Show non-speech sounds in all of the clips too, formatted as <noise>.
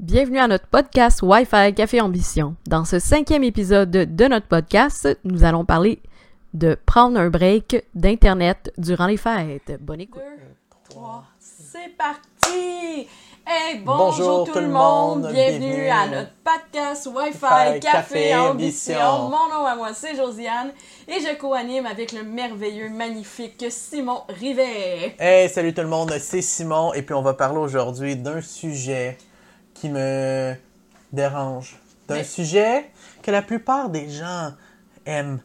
Bienvenue à notre podcast Wi-Fi Café Ambition. Dans ce cinquième épisode de notre podcast, nous allons parler de prendre un break d'Internet durant les fêtes. Bonne écoute. Deux, trois, c'est parti! Hey, bonjour, tout, le monde! Bienvenue, à notre podcast Wi-Fi Café, Ambition. Mon nom à moi, c'est Josiane et je co-anime avec le merveilleux, magnifique Simon Rivet. Hey, salut tout le monde, c'est Simon et puis on va parler aujourd'hui d'un sujet qui me dérange. D'un Mais- sujet que la plupart des gens aiment,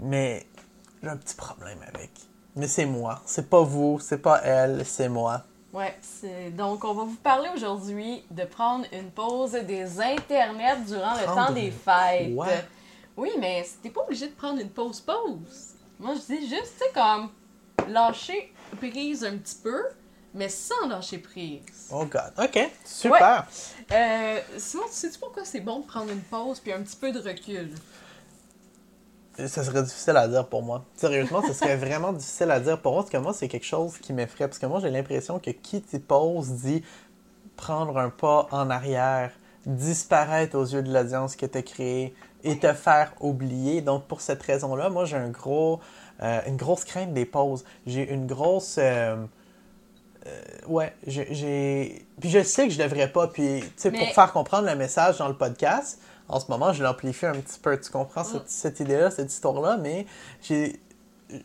mais j'ai un petit problème avec. Mais c'est moi, c'est pas vous, c'est pas elle, c'est moi. Ouais, donc on va vous parler aujourd'hui de prendre une pause des internets durant le Prendre temps des fêtes. Ouais. Oui, mais t'es pas obligé de prendre une pause pause. Moi, je dis juste, tu sais, comme lâcher prise un petit peu, mais sans lâcher prise. Oh god, ok, super. Euh, sinon, tu sais-tu pourquoi c'est bon de prendre une pause puis un petit peu de recul? Ça serait difficile à dire pour moi. Sérieusement, ça serait <laughs> vraiment difficile à dire pour moi, parce que moi, c'est quelque chose qui m'effraie. Parce que moi, j'ai l'impression que qui dit pause dit prendre un pas en arrière, disparaître aux yeux de l'audience que tu as créée et te faire oublier. Donc, pour cette raison-là, moi, j'ai un gros, euh, une grosse crainte des pauses. J'ai une grosse. euh, euh, ouais, j'ai-. Puis je sais que je devrais pas. Puis, tu sais, Mais- pour faire comprendre le message dans le podcast, en ce moment, je l'amplifie un petit peu. Tu comprends cette, cette idée-là, cette histoire-là, mais j'ai.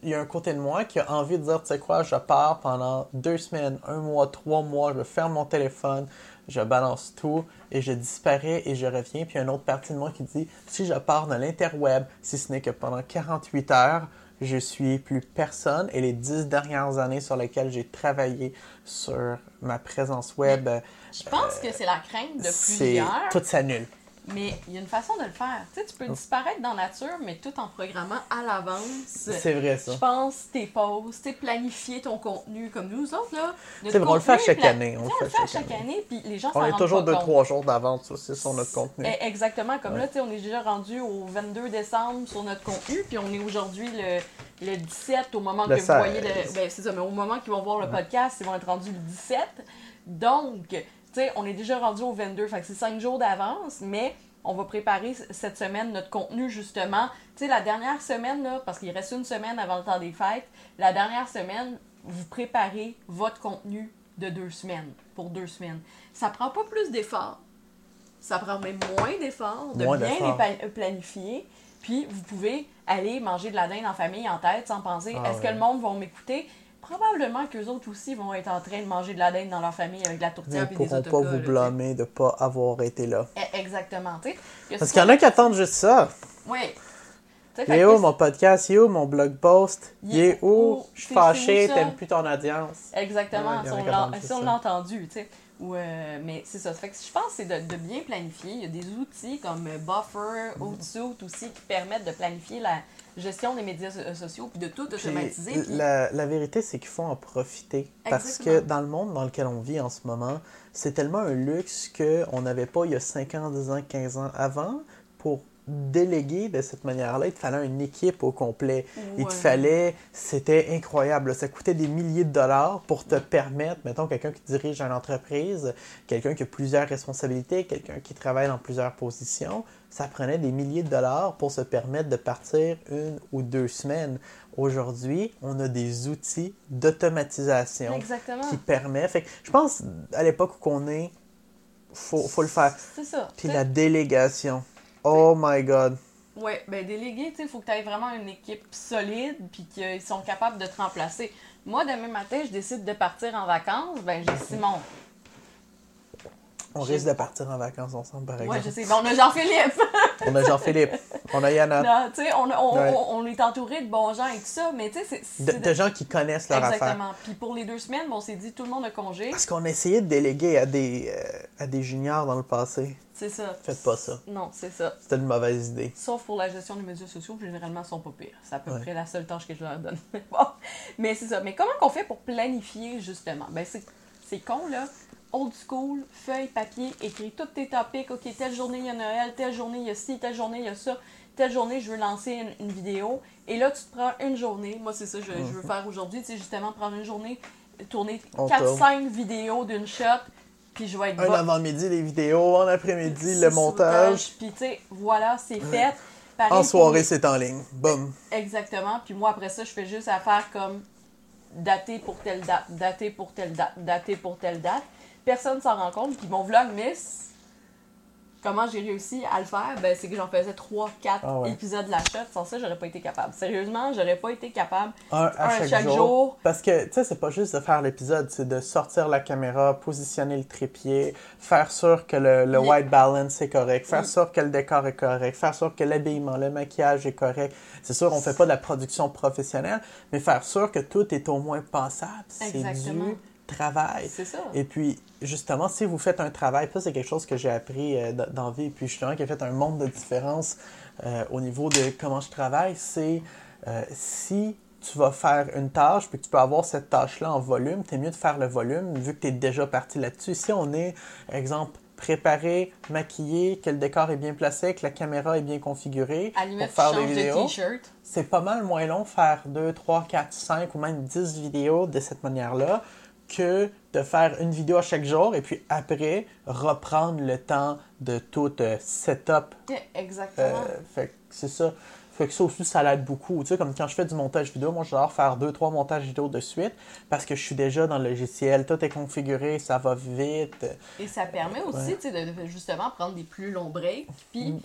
Il y a un côté de moi qui a envie de dire, tu sais quoi, je pars pendant deux semaines, un mois, trois mois, je ferme mon téléphone, je balance tout et je disparais et je reviens. Puis il y a une autre partie de moi qui dit, si je pars dans l'interweb, si ce n'est que pendant 48 heures, je suis plus personne. Et les dix dernières années sur lesquelles j'ai travaillé sur ma présence web, Je pense que c'est la crainte de plusieurs, tout s'annule. Mais il y a une façon de le faire. Tu sais, tu peux disparaître dans la nature, mais tout en programmant à l'avance. C'est vrai ça. Je pense tes pauses, tu planifier ton contenu comme nous autres, là. C'est vrai, on le fait chaque année, on le fait chaque année, puis les gens On est toujours deux, trois jours d'avance aussi sur notre contenu. Eh, Exactement, comme là, tu sais, on est déjà rendu au 22 décembre sur notre contenu, puis on est aujourd'hui le, le 17 au moment Le que vous voyez 16. le. Ben, c'est ça, mais au moment qu'ils vont voir le podcast, ils vont être rendus le 17. Donc, tu sais, on est déjà rendu au 22, fait que c'est 5 jours d'avance, mais on va préparer cette semaine notre contenu justement. Tu sais, la dernière semaine, là, parce qu'il reste une semaine avant le temps des fêtes, la dernière semaine, vous préparez votre contenu de deux semaines, pour deux semaines. Ça prend pas plus d'efforts. Ça prend même moins d'efforts, de Moins bien les pa- planifier. Puis vous pouvez aller manger de la dinde en famille en tête sans penser Ah est-ce que le monde va m'écouter? Probablement qu'eux autres aussi vont être en train de manger de la dinde dans leur famille avec de la Ils tourtière ne et des pourront pas autocollants. vous blâmer de ne pas avoir été là. Eh, Exactement, Parce qu'il y en a qui attendent juste ça. Oui. Il est où mon podcast? Il est où mon blog post? Il est où? Je suis fâché, t'aimes plus ton audience. Exactement, si on l'a- entendu, tu sais. Euh, mais c'est ça. Fait que je pense que c'est de, bien planifier. Il y a des outils comme Buffer, Mm-hmm. Outsuite aussi qui permettent de planifier la gestion des médias so- sociaux puis de tout Puis, automatiser. puis- la, la vérité, c'est qu'il faut en profiter. Parce Exactement. que dans le monde dans lequel on vit en ce moment, c'est tellement un luxe qu'on n'avait pas il y a 5 ans, 10 ans, 15 ans avant. Déléguer de cette manière-là, il te fallait une équipe au complet. Il te fallait, c'était incroyable. Ça coûtait des milliers de dollars pour te permettre, mettons, quelqu'un qui dirige une entreprise, quelqu'un qui a plusieurs responsabilités, quelqu'un qui travaille dans plusieurs positions, ça prenait des milliers de dollars pour se permettre de partir une ou deux semaines. Aujourd'hui, on a des outils d'automatisation qui permettent. Fait que je pense, à l'époque où on est, faut, faut le faire. C'est ça. Puis la délégation. Oh my god. Ouais, ben délégué, tu sais, il faut que tu aies vraiment une équipe solide puis qu'ils sont capables de te remplacer. Moi, demain matin, je décide de partir en vacances, ben j'ai Simon. On risque de partir en vacances ensemble, par exemple. Ouais, je sais. On a Jean-Philippe. <laughs> On a Jean-Philippe, on a Yana. Non, tu sais, on, on, Ouais. on, est entouré de bons gens et tout ça, mais tu sais, c'est. De, gens qui connaissent leur affaire. Exactement. Puis pour les deux semaines, on s'est dit tout le monde a congé. Parce qu'on a essayé de déléguer à des, euh, à des juniors dans le passé. C'est ça. Faites pas ça. Non, c'est ça. C'était une mauvaise idée. Sauf pour la gestion des médias sociaux, généralement, ils sont pas pires. C'est à peu Ouais. près la seule tâche que je leur donne. <laughs> bon, mais c'est ça. Mais comment qu'on fait pour planifier, justement? Ben, c'est, c'est con, là. Old school, feuille, papier, écris tous tes topics. OK, telle journée, il y a Noël, telle journée, il y a ci, telle journée, il y a ça. Telle journée, je veux lancer une, une vidéo. Et là, tu te prends une journée. Moi, c'est ça que je, je veux faire aujourd'hui. Tu sais, justement, prendre une journée, tourner On 4-5 vidéos d'une shot, puis je vais être Un avant-midi, les vidéos, en après-midi, le montage. Puis, tu sais, voilà, c'est fait. Pareil En soirée, c'est en ligne. Boum. Exactement. Puis moi, après ça, je fais juste affaire comme daté pour telle date, daté pour telle date, daté pour telle date. Personne s'en rend compte. Puis mon vlog Miss, comment j'ai réussi à le faire, ben, c'est que j'en faisais 3-4 Ah ouais. épisodes de la shot. Sans ça, j'aurais pas été capable. Sérieusement, j'aurais pas été capable. Un à Un chaque, chaque jour. jour. Parce que, tu sais, c'est pas juste de faire l'épisode, c'est de sortir la caméra, positionner le trépied, faire sûr que le, white balance est correct, faire Oui. sûr que le décor est correct, faire sûr que l'habillement, le maquillage est correct. C'est sûr, on fait pas de la production professionnelle, mais faire sûr que tout est au moins passable. C'est Exactement. du travail. C'est ça. Et puis, justement, si vous faites un travail, ça c'est quelque chose que j'ai appris euh, dans- vie, et puis justement qui a fait un monde de différence euh, au niveau de comment je travaille, c'est euh, si tu vas faire une tâche, puis que tu peux avoir cette tâche-là en volume, c'est mieux de faire le volume vu que tu es déjà parti là-dessus. Si on est, exemple, préparé, maquillé, que le décor est bien placé, que la caméra est bien configurée pour faire des de vidéos, c'est pas mal moins long faire 2, 3, 4, 5 ou même 10 vidéos de cette manière-là que de faire une vidéo à chaque jour et puis après reprendre le temps de tout euh, setup. Exactement. Euh, fait que c'est ça. Fait que ça aussi, ça l'aide beaucoup. Tu sais, comme quand je fais du montage vidéo, moi, j'adore faire deux, trois montages vidéo de suite parce que je suis déjà dans le logiciel, tout est configuré, ça va vite. Et ça permet aussi, Ouais. tu sais, de, de justement prendre des plus longs breaks. Puis Mm.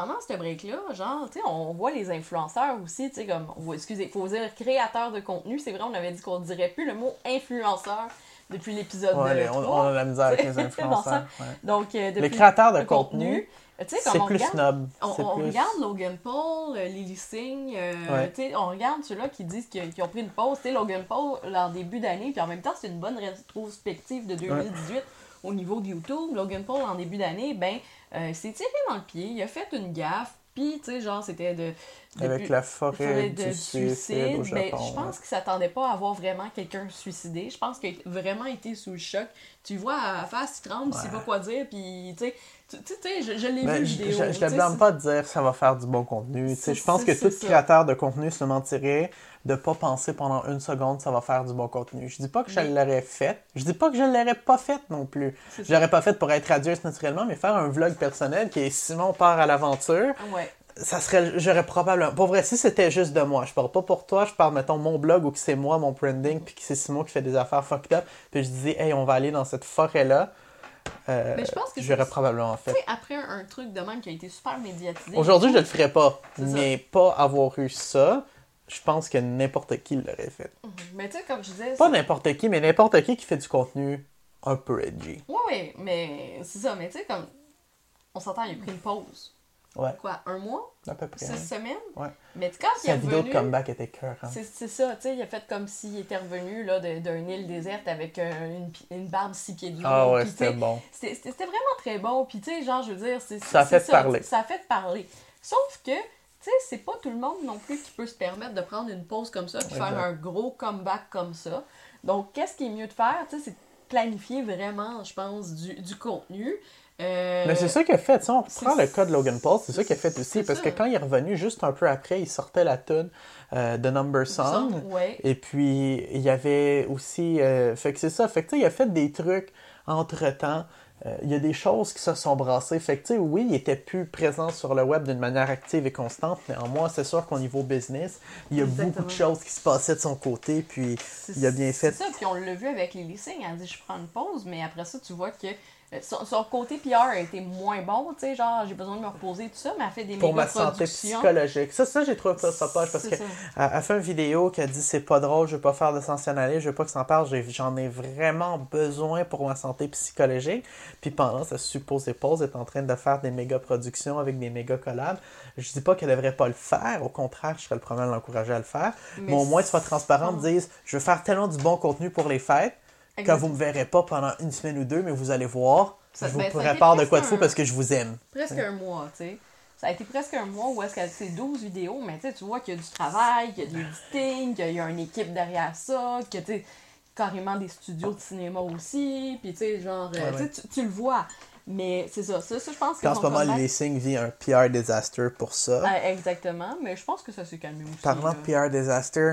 Pendant ce break-là, genre, tu sais, on voit les influenceurs aussi, tu sais, comme, excusez, il faut dire créateur de contenu. C'est vrai, on avait dit qu'on dirait plus le mot influenceur depuis l'épisode Ouais, de les- on, 3. on a la misère avec <laughs> les influenceurs. ouais. Donc, euh, depuis Les créateurs de le contenu, sais, c'est plus regarde, snob. on, C'est on plus- regarde Logan Paul, euh, Lily Singh, euh, Ouais. on regarde ceux-là qui disent qu'ils ont pris une pause. Tu sais, Logan Paul, en début d'année, puis en même temps, c'est une bonne rétrospective de 2018 au niveau de YouTube. Logan Paul, en début d'année, ben, euh, s'est tiré dans le pied, il a fait une gaffe, puis, tu sais, genre, c'était de... Avec la forêt forêt de du suicide au ben, je pense que ça s'attendait pas à voir vraiment quelqu'un suicidé. Je pense qu'il a vraiment été sous le choc. Tu vois, à la face, il tremble, il sait Ouais. pas quoi dire, puis tu sais, tu sais, je, je l'ai Mais vu je, vidéo. je, je tu te blâme pas de dire que ça va faire du bon contenu. Je pense que tout créateur de contenu se mentirait de pas penser pendant une seconde que ça va faire du bon contenu. Je dis pas que je l'aurais fait. Je dis pas que je l'aurais pas fait non plus. Je l'aurais pas fait pour être radieuse naturellement, mais faire un vlog personnel qui est Simon part à l'aventure, Ouais. ça serait j'aurais probablement pour vrai si c'était juste de moi je parle pas pour toi je parle mettons mon blog ou que c'est moi mon branding puis que c'est Simon qui fait des affaires fucked up puis je disais hey on va aller dans cette forêt là Mais je pense que j'aurais probablement fait Tu sais, après un, un truc de même qui a été super médiatisé. aujourd'hui je le ferais pas ça. mais pas avoir eu ça je pense que n'importe qui l'aurait fait Mais tu sais, comme je disais. pas n'importe qui mais n'importe qui qui fait du contenu un peu edgy Ouais, ouais, mais c'est ça. Mais tu sais, comme. On s'entend, il a pris une pause. Ouais Quoi, un mois? À peu près Six hein. semaines? Ouais. Mais quand il est sa vidéo de comeback était cœur C'est c'est ça, tu sais, il a fait comme s'il était revenu là, d'une île déserte avec euh, une, une barbe six pieds de long. ah ouais c'était bon C'était vraiment très bon. Puis, tu sais, genre, je veux dire, c'est Ça a fait parler. Ça a fait parler. Sauf que, tu sais, c'est pas tout le monde non plus qui peut se permettre de prendre une pause comme ça puis Exact. faire un gros comeback comme ça. Donc, qu'est-ce qui est mieux de faire? Tu sais, c'est de planifier vraiment, je pense, du, du contenu. Euh, Mais c'est ça qu'il a fait. Si on prend le cas de Logan Paul, c'est ça qu'il a fait aussi. Parce ça. que quand il est revenu, juste un peu après, il sortait la tune euh, de Number Song. Ouais. Et puis, il y avait aussi. euh, fait que c'est ça. Fait que il a fait des trucs entre-temps. Euh, il y a des choses qui se sont brassées. Fait que tu sais, oui, il était plus présent sur le web d'une manière active et constante. Néanmoins, c'est sûr qu'au niveau business, il y a Exactement. beaucoup de choses qui se passaient de son côté. Puis, il a bien fait. C'est ça, puis on l'a vu avec Lily Singh, elle dit je prends une pause, mais après ça, tu vois que son, son côté PR a été moins bon, tu sais, genre j'ai besoin de me reposer, tout ça, mais elle fait des pour ma santé psychologique. Ça, ça j'ai trouvé ça, poche parce C'est que ça. Elle, elle fait une vidéo qui a dit c'est pas drôle, je veux pas faire de sensationnalisme, je veux pas que ça en parle, j'en ai vraiment besoin pour ma santé psychologique. Puis pendant sa supposée pause, elle est en train de faire des méga productions avec des méga collabs. Je dis pas qu'elle devrait pas le faire, au contraire, je serais le premier à l'encourager à le faire. Mais, Mais au moins, tu sois transparente, c'est- dise je veux faire tellement du bon contenu pour les fêtes que vous me verrez pas pendant une semaine ou deux, mais vous allez voir. Ça- je vous ben, prépare de quoi de fou un- parce que je vous aime. Presque un mois, tu sais. Ça a été presque un mois où est-ce qu'elle fait 12 vidéos, mais tu vois qu'il y a du travail, qu'il y a de l'editing, qu'il y a une équipe derrière ça, que tu carrément des studios de cinéma aussi, puis tu sais, genre, euh, Ouais, tu sais, ouais. tu, tu le vois. Mais c'est ça, ça, ça, je pense que En ce moment, Lily Singh vit un PR disaster pour ça. Ah, exactement, mais je pense que ça s'est calmé aussi. Parlant de PR disaster,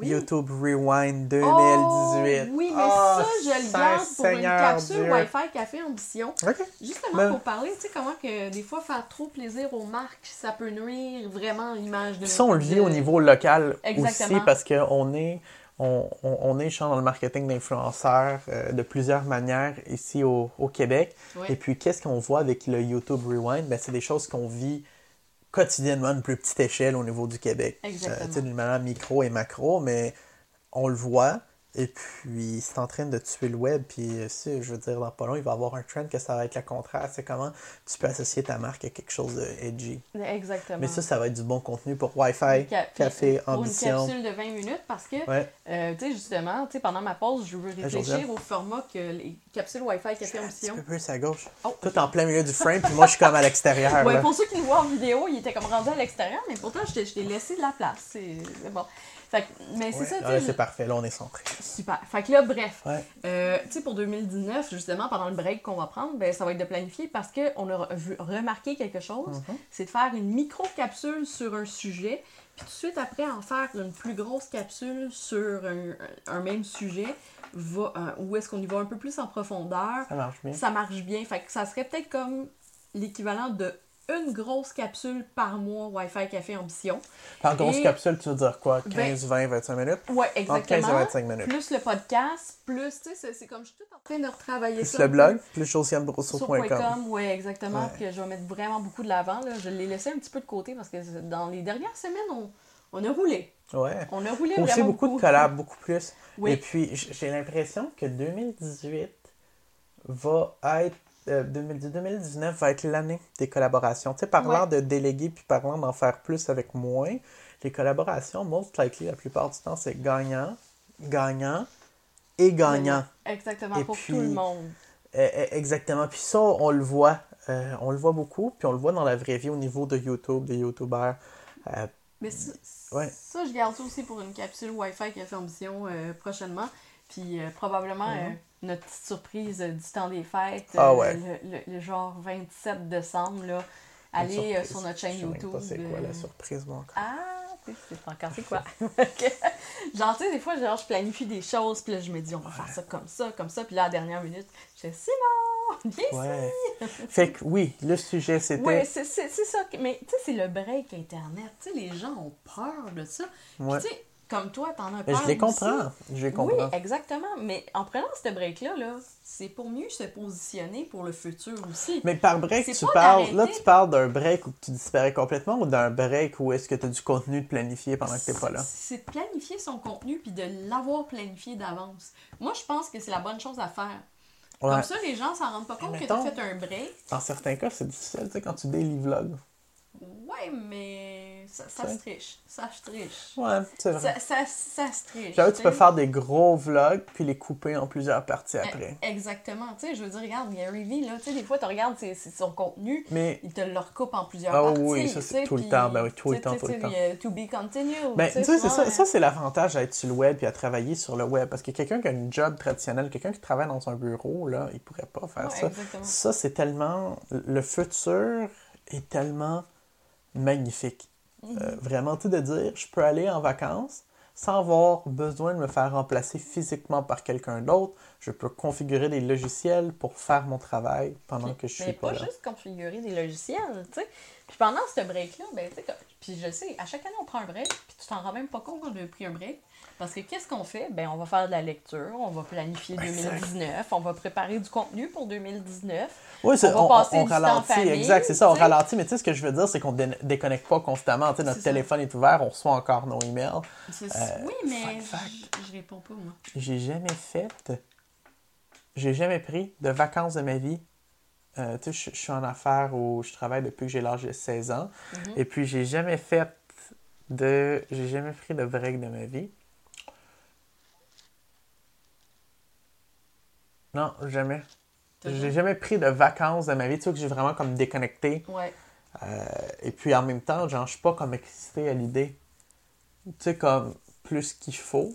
Oui. YouTube Rewind 2018. Oh, oui, mais Ah, ça, je le garde pour une capsule Dieu. Wi-Fi Café Ambition. OK. Justement, Ben- pour parler, tu sais, comment que des fois, faire trop plaisir aux marques, ça peut nuire vraiment à l'image de ça, on le vit au de- niveau local Exactement. aussi parce qu'on est, on, on, on est genre, dans le marketing d'influenceurs euh, de plusieurs manières ici au, au Québec. Et puis, qu'est-ce qu'on voit avec le YouTube Rewind? Ben, c'est des choses qu'on vit quotidiennement une plus petite échelle au niveau du Québec. Exactement. Euh, d'une manière micro et macro, mais on le voit. Et puis, c'est en train de tuer le web. Puis, euh, si, je veux dire, dans pas long, il va y avoir un trend que ça va être le contraire. C'est comment tu peux associer ta marque à quelque chose de edgy. Exactement. Mais ça, ça va être du bon contenu pour Wi-Fi, Ca- café, pour ambition. une capsule de 20 minutes parce que, Ouais. euh, tu sais, justement, tu sais, pendant ma pause, je veux réfléchir au format que les capsules Wi-Fi Café Un Ambition. petit peu plus à gauche. Oh, Tout en plein milieu du frame, puis moi, je suis comme à l'extérieur. Ouais, là. pour ceux qui nous voient en vidéo, il était comme rendu à l'extérieur, mais pourtant, je t'ai- laissé de la place. C'est bon. Fait que- mais c'est Ouais. ça, tu Ah, sais. c'est parfait. Là, on est centré. Super. Fait que là, bref. Ouais. Euh, tu sais, pour 2019, justement, pendant le break qu'on va prendre, ben, ça va être de planifier parce qu'on a vu- remarqué quelque chose. Mhm. C'est de faire une micro-capsule sur un sujet, puis tout de suite après, en faire une plus grosse capsule sur un, un même sujet, va, euh, où est-ce qu'on y va un peu plus en profondeur. Ça marche bien. Ça marche bien. Fait que ça serait peut-être comme l'équivalent de une grosse capsule par mois Wi-Fi Café Ambition. Par grosse Et- capsule, tu veux dire quoi? Ben- 15, 20, 25 minutes? Ouais, Entre 15 et exactement. 25 minutes. Plus le podcast, plus, tu sais, c'est- comme je suis tout en train de retravailler Plus ça. le blog, plus Sur josianebrousseau.com. .com, oui, exactement. Ouais. Que je vais mettre vraiment beaucoup de l'avant. Je l'ai laissé un petit peu de côté parce que dans les dernières semaines, on, on a roulé. Ouais. On a roulé Aussi vraiment beaucoup de collabs, beaucoup plus. Oui. Et puis, j'ai l'impression que 2018 va être. Euh, 2010 2019 va être l'année des collaborations. Tu sais, parlant Ouais. de déléguer puis parlant d'en faire plus avec moins, les collaborations, most likely, la plupart du temps, c'est gagnant, gagnant et gagnant. Exactement, Et pour puis- tout le monde. Eh, eh, Exactement. Puis ça, on le voit. euh, on le voit beaucoup. Puis on le voit dans la vraie vie au niveau de YouTube, des YouTubers. Euh, Mais ça, Ouais. ça, je garde ça aussi pour une capsule Wi-Fi Café Ambition euh, prochainement. Puis euh, probablement euh, notre petite surprise euh, du temps des fêtes. Ah euh, ouais. le, le- le genre 27 décembre, là. Allez euh, sur notre chaîne Je sais même YouTube. pas c'est quoi euh, la surprise, moi, encore. Ah, c'est pas encore c'est quoi? <laughs> genre, tu sais, des fois, genre, je planifie des choses, puis là, je me dis, on va faire ça comme ça, comme ça, puis là, à la dernière minute, je fais Simon, <laughs> viens ici. Ouais. fait que oui, le sujet, c'était. Ouais, c'est ça. Mais tu sais, c'est le break Internet. Tu sais, les gens ont peur de ça. Puis, tu sais, comme toi, t'en as peur. je les aussi. comprends. Je les comprends. Oui, exactement. Mais en prenant ce break-là, là, c'est pour mieux se positionner pour le futur aussi. Mais par break, tu parles. Là, tu parles d'un break où tu disparais complètement ou d'un break où est-ce que tu as du contenu de planifié pendant que tu pas là? C'est de planifier son contenu puis de l'avoir planifié d'avance. Moi, je pense que c'est la bonne chose à faire. Ouais. Comme ça, les gens s'en rendent pas compte que tu as fait un break. Dans certains cas, c'est difficile, tu sais, quand tu vlog. Ouais, mais ça, ça se triche. Ça se triche. Ouais, c'est vrai. Ça, ça, ça se triche. Là, tu peux faire des gros vlogs puis les couper en plusieurs parties Eh, après. Exactement. Tu sais, je veux dire, regarde, Gary Vee, là, tu sais, des fois, tu regardes ses- son contenu, Mais il te le recoupe en plusieurs Ah parties. oui, ça, c'est tout le temps. Ben oui, tout le temps, tout le temps. To be continued. Ben, tu sais, c'est ça, ça c'est l'avantage d'être sur le web puis à travailler sur le web. Parce que quelqu'un qui a une job traditionnelle, quelqu'un qui travaille dans un bureau, là, il pourrait pas faire Ouais, ça. exactement. Ça, c'est tellement. Le futur est tellement magnifique. Mhm. Euh, vraiment, tu sais, de dire, je peux aller en vacances sans avoir besoin de me faire remplacer physiquement par quelqu'un d'autre. Je peux configurer des logiciels pour faire mon travail pendant que je suis Mais pas, pas là. juste configurer des logiciels, tu sais. Puis pendant ce break-là, ben, tu sais, puis je sais, à chaque année, on prend un break, puis tu t'en rends même pas compte qu'on a pris un break. Parce que qu'est-ce qu'on fait? Ben, on va faire de la lecture, on va planifier Exact. 2019, on va préparer du contenu pour 2019. Oui, On va on, passer on du temps ralentit, famille, exact, c'est ça, on ralentit, mais tu sais, ce que je veux dire, c'est qu'on dé- déconnecte pas constamment. Tu sais, notre ça. téléphone est ouvert, on reçoit encore nos emails. Euh, oui, mais je, réponds pas, moi. J'ai jamais fait, j'ai jamais pris de vacances de ma vie. Euh, tu sais, je, je suis en affaires où je travaille depuis que j'ai l'âge de 16 ans. Mhm. Et puis, j'ai jamais fait de. J'ai jamais pris de break de ma vie. Non, jamais. J'ai jamais- pris de vacances de ma vie. Tu sais, que j'ai vraiment comme déconnecté. Ouais. Euh, et puis en même temps, genre, je suis pas comme excité à l'idée. Tu sais, comme plus qu'il faut.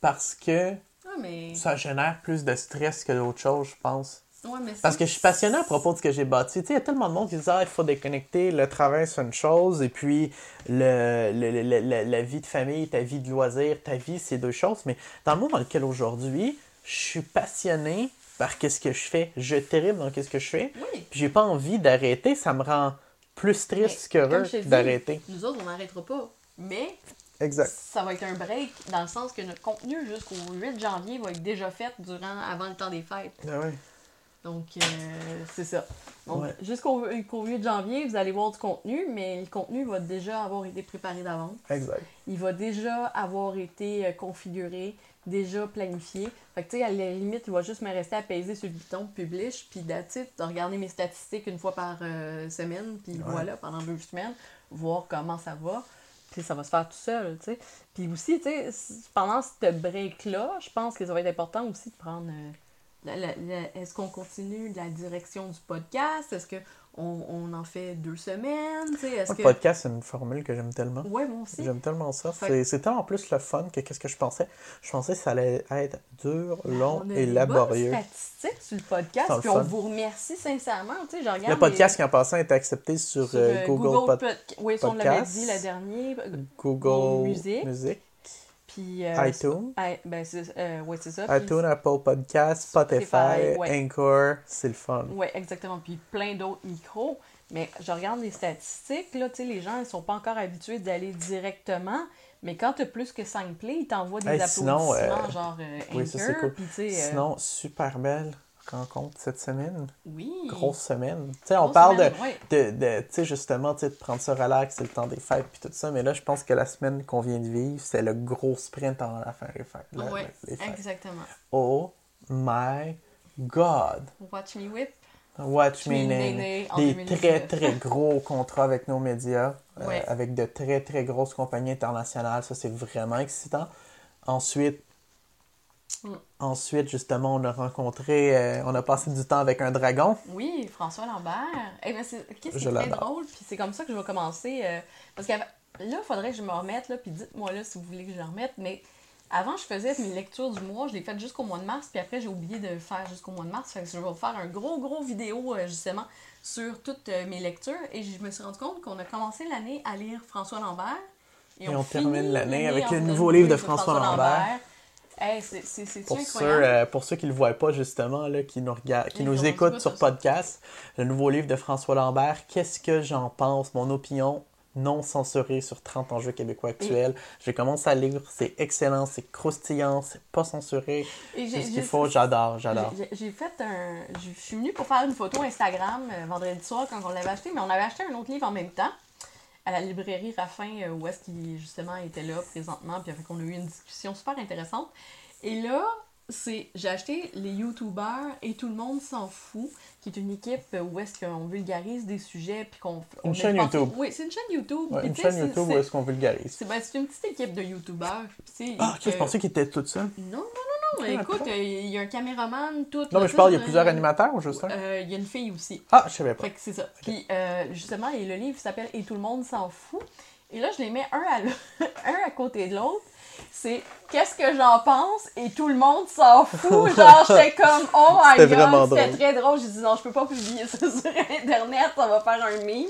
Parce que Ah, mais. ça génère plus de stress que d'autres choses, je pense. Ouais, mais Parce ça, que je suis passionné à propos de ce que j'ai bâti. Tu sais, il y a tellement de monde qui dit Ah, il faut déconnecter, le travail c'est une chose, et puis le, le- le- le- la, la vie de famille, ta vie de loisir, ta vie, c'est deux choses. Mais dans le monde dans lequel aujourd'hui, je suis passionné par qu'est-ce que je fais. Je terrible dans qu'est-ce que je fais. Oui. Puis j'ai pas envie d'arrêter, ça me rend plus triste qu'heureux d'arrêter. Nous autres, on n'arrêtera pas. Mais Exact. ça va être un break dans le sens que notre contenu jusqu'au 8 janvier va être déjà fait durant avant le temps des fêtes. Ah ouais. Donc, euh, c'est ça. Donc, Ouais. jusqu'au qu'au 8 janvier, vous allez voir du contenu, mais le contenu va déjà avoir été préparé d'avance. Exact. Il va déjà avoir été euh, configuré, déjà planifié. Fait que, tu sais, à la limite, il va juste me rester à peser sur le bouton publish, puis that's it, de regarder mes statistiques une fois par euh, semaine, puis Ouais. voilà, pendant deux semaines, voir comment ça va. Puis ça va se faire tout seul, tu sais. Puis aussi, tu sais, pendant ce break-là, je pense que ça va être important aussi de prendre... euh, Est-ce qu'on continue la direction du podcast? Est-ce qu'on on en fait deux semaines? Est-ce que... Le podcast, c'est une formule que j'aime tellement. Ouais, moi aussi. J'aime tellement ça. Fait- C'est tellement plus le fun que qu'est-ce que je pensais. Je pensais que ça allait être dur, long On a et des laborieux. bonnes statistiques sur le podcast, C'est le puis on vous remercie sincèrement. Je regarde Le podcast qui en passant est accepté sur, sur, euh, euh, Google, Pod- Pod- Oui, on l'avait dit la dernière. Google Music. Music, Puis. euh, iTunes, I- ben, c'est euh, ouais, c'est ça. puis- iTunes, Apple Podcast, Spotify, Spotify, ouais. Anchor, c'est le fun. Ouais, exactement. Puis plein d'autres micros. Mais je regarde les statistiques, là, tu sais, les gens, ils sont pas encore habitués d'aller directement. Mais quand tu as plus que 5 plays, ils t'envoient des Hey, sinon, applaudissements, euh, genre oui, ça, Anchor, cool. puis Sinon, super belle rencontre cette semaine. oui. Grosse semaine. Tu sais, on parle semaine, de, ouais. de, de, tu sais, justement, tu sais, de prendre ça relax, c'est le temps des fêtes puis tout ça. Mais là, je pense que la semaine qu'on vient de vivre, c'est le gros sprint avant la fin des fêtes. fêtes. exactement. Oh my God! Watch Me Whip. Watch Me Me Nay. Nay en Des 2019. très, <laughs> très gros contrats avec nos médias, euh, avec de très, très grosses compagnies internationales. Ça, c'est vraiment excitant. Ensuite, Mm. ensuite justement, on a rencontré, euh, on a passé du temps avec un dragon. Oui, François Lambert. Eh ben, c'est qu'est-ce qui Je est très drôle, puis c'est comme ça que je vais commencer. euh, parce que là, il faudrait que je me remette, là, puis dites-moi là si vous voulez que je le remette. Mais avant, je faisais mes lectures du mois, je l'ai faites jusqu'au mois de mars, puis après, j'ai oublié de le faire jusqu'au mois de mars. Fait que je vais vous faire un gros, gros vidéo, euh, justement, sur toutes mes lectures. Et je me suis rendu compte qu'on a commencé l'année à lire François Lambert. Et on termine l'année avec le nouveau livre de François Lambert. Hey, c'est Pour ceux, euh, pour ceux qui ne le voient pas, justement, là, qui nous, regardent, qui Oui, nous écoutent sur podcast, le nouveau livre de François Lambert, Qu'est-ce que j'en pense? Mon opinion non censurée sur 30 enjeux québécois actuels. Je commence à lire, c'est excellent, c'est croustillant, c'est pas censuré. C'est ce qu'il faut, j'adore, j'adore. J'ai- fait un. Je je suis venue pour faire une photo Instagram euh, vendredi soir quand on l'avait acheté, mais on avait acheté un autre livre en même temps à la librairie Raffin, euh, où est-ce qu'il justement était là présentement, puis qu'on a eu une discussion super intéressante. Et là, c'est j'ai acheté les YouTubers et tout le monde s'en fout, qui est une équipe euh, où est-ce qu'on vulgarise des sujets puis qu'on on Une met chaîne YouTube. Oui, c'est une chaîne YouTube. Une chaîne YouTube où est-ce qu'on vulgarise. c'est ben, une petite équipe de YouTubers. puis tu sais, Ah, ok, que- je pensais qu'il était tout seul. Non, non, non, non. Ah, Écoute, euh, il y a un caméraman, tout. Non, mais je parle, il y a plusieurs animateurs ou juste un? Euh, Il y a une fille aussi. Ah, je savais pas. Fait que c'est ça. Puis euh, justement, et le livre s'appelle Et tout le monde s'en fout. Et là, je les mets un à, <laughs> un à côté de l'autre. C'est qu'est-ce que j'en pense et tout le monde s'en fout. <laughs> Genre, j'étais comme, oh my god, c'était très drôle. J'ai dit, non, je peux pas publier ça <laughs> sur Internet, ça va faire un meme.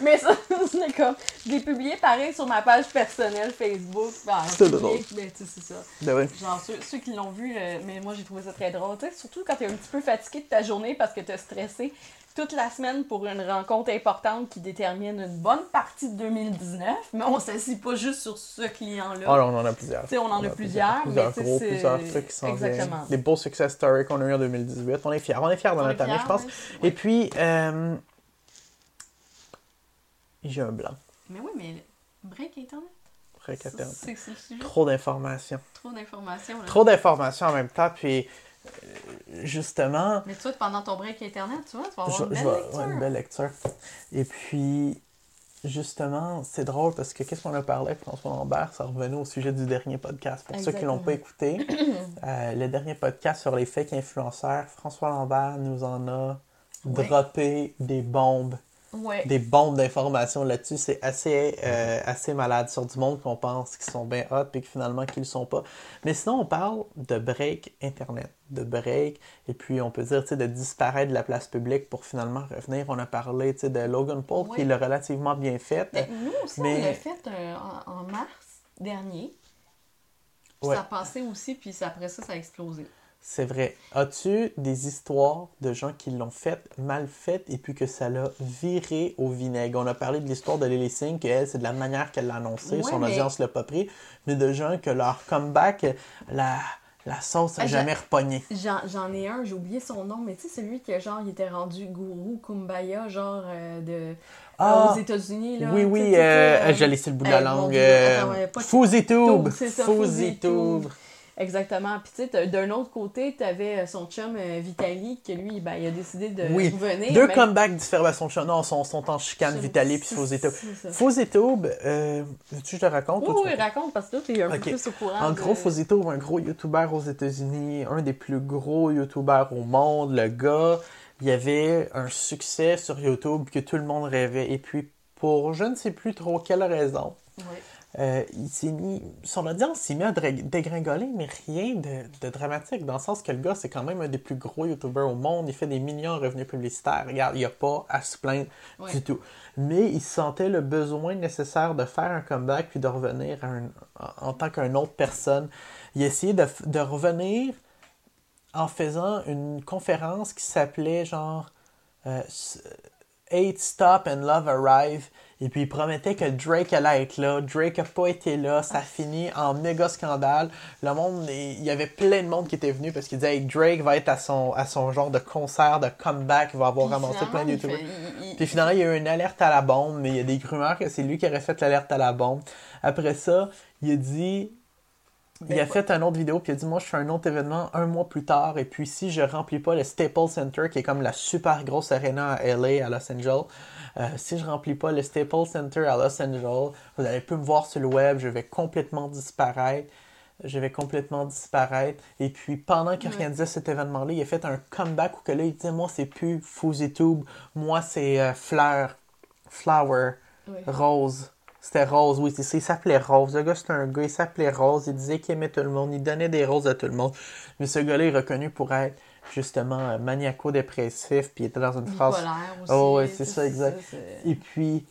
Mais ça, <laughs> c'est comme, je l'ai publié pareil sur ma page personnelle Facebook. Ben, C'était drôle. ben, tu sais, c'est ça. Ben oui. Genre, ceux, ceux qui l'ont vu, euh, mais moi j'ai trouvé ça très drôle. Tu sais, surtout quand t'es un petit peu fatigué de ta journée parce que t'as stressé toute la semaine pour une rencontre importante qui détermine une bonne partie de 2019. Mais on s'assit pas juste sur ce client-là. Ah, on en a plusieurs. On en a plusieurs, Plusieurs mais gros, plusieurs trucs qui viennent. Des beaux success stories qu'on a eu en 2018. On est fiers. On est fiers On est notre année, je pense. ouais. Et puis, euh... j'ai un blanc. Mais oui, mais break Internet. Break Internet. Trop d'informations. Trop d'informations. Trop d'informations en même temps. Puis, justement, Mais toi, pendant ton break Internet, tu vois, tu vas avoir je, une belle je vais- lecture. ouais, une belle lecture. Et puis, justement, c'est drôle parce que qu'est-ce qu'on a parlé? Avec François Lambert, ça revenait au sujet du dernier podcast. Pour ceux qui l'ont pas écouté, <clears throat> euh, le dernier podcast sur les fake influenceurs, François Lambert nous en a Ouais. droppé des bombes Ouais. des bombes d'informations là-dessus. C'est assez, euh, assez malade sur du monde qu'on pense qu'ils sont bien hot puis que finalement qu'ils le sont pas. Mais sinon, on parle de break Internet, de break, et puis on peut dire tu sais, de disparaître de la place publique pour finalement revenir. On a parlé tu sais, de Logan Paul qui l'a relativement bien fait. Ben, nous aussi, Mais- on l'a fait euh, en, en mars dernier. Puis Ouais. Ça a passé aussi, puis après ça, ça a explosé. C'est vrai. As-tu des histoires de gens qui l'ont fait, mal fait, et puis que ça l'a viré au vinaigre? On a parlé de l'histoire de Lily Singh, que elle, c'est de la manière qu'elle l'a annoncé, Ouais, son mais- audience l'a pas pris, mais de gens que leur comeback, la, la sauce n'a Ah, jamais j'a- repogné. J'en, ai un, j'ai oublié son nom, mais tu sais, celui que genre, il était rendu gourou Kumbaya, genre euh, de. Ah! aux États-Unis, là. Oui, oui, euh, euh, je l'ai sur le bout de euh, la langue. Euh, FouseyTube! c'est ça! Exactement. Puis tu sais, d'un autre côté, t'avais euh, son chum euh, Vitali, que lui, ben, il a décidé de Oui. revenir. Deux mais- comebacks différents. sont, non, sont, sont en chicane, Vitali puis ça. FouseyTube, euh, je te raconte? Oui, ou tu oui, raconte, parce que là, t'es un Ok. peu plus au courant. En de- gros, FouseyTube, un gros YouTuber aux États-Unis, un des plus gros YouTubers au monde. Le gars, il y avait un succès sur YouTube que tout le monde rêvait. Et puis, pour je ne sais plus trop quelle raison, Ouais. Euh, il s'est mis, son audience s'est mis à dégringoler, mais rien de, de dramatique, dans le sens que le gars, c'est quand même un des plus gros YouTubers au monde. Il fait des millions en revenus publicitaires. Regarde, il n'y a pas à se plaindre Ouais. du tout. Mais il sentait le besoin nécessaire de faire un comeback puis de revenir à un- en, en tant qu'une autre personne. Il a essayé de, de revenir en faisant une conférence qui s'appelait genre euh, Eight Stop and Love Arrive. Et puis il promettait que Drake allait être là. Drake n'a pas été là. Ça a fini en méga scandale. Le monde, il y avait plein de monde qui était venu parce qu'il disait hey, Drake va être à son, à son genre de concert, de comeback. Il va avoir Puis ramassé plein de YouTubers. il- il- Puis finalement, il y a eu une alerte à la bombe, mais il y a des rumeurs que c'est lui qui aurait fait l'alerte à la bombe. Après ça, il a dit. Il Ben, a fait un autre vidéo, puis il a dit Moi, je fais un autre événement un mois plus tard, et puis si je remplis pas le Staples Center, qui est comme la super grosse arena à LA, à Los Angeles, euh, si je remplis pas le Staples Center à Los Angeles, vous allez plus me voir sur le web, je vais complètement disparaître. Je vais complètement disparaître. Et puis, pendant qu'il Ouais. organisait cet événement-là, il a fait un comeback où que là, il disait Moi, c'est plus FouseyTube, moi, c'est euh, Fleur, Flower. Rose. C'était Rose, oui, c'est ça. Il s'appelait Rose. Le gars, c'était un gars, il s'appelait Rose. Il disait qu'il aimait tout le monde. Il donnait des roses à tout le monde. Mais ce gars-là est reconnu pour être justement euh, maniaco-dépressif. Puis il était dans une aussi. Oh, ouais, c'est ça, exact. Et puis.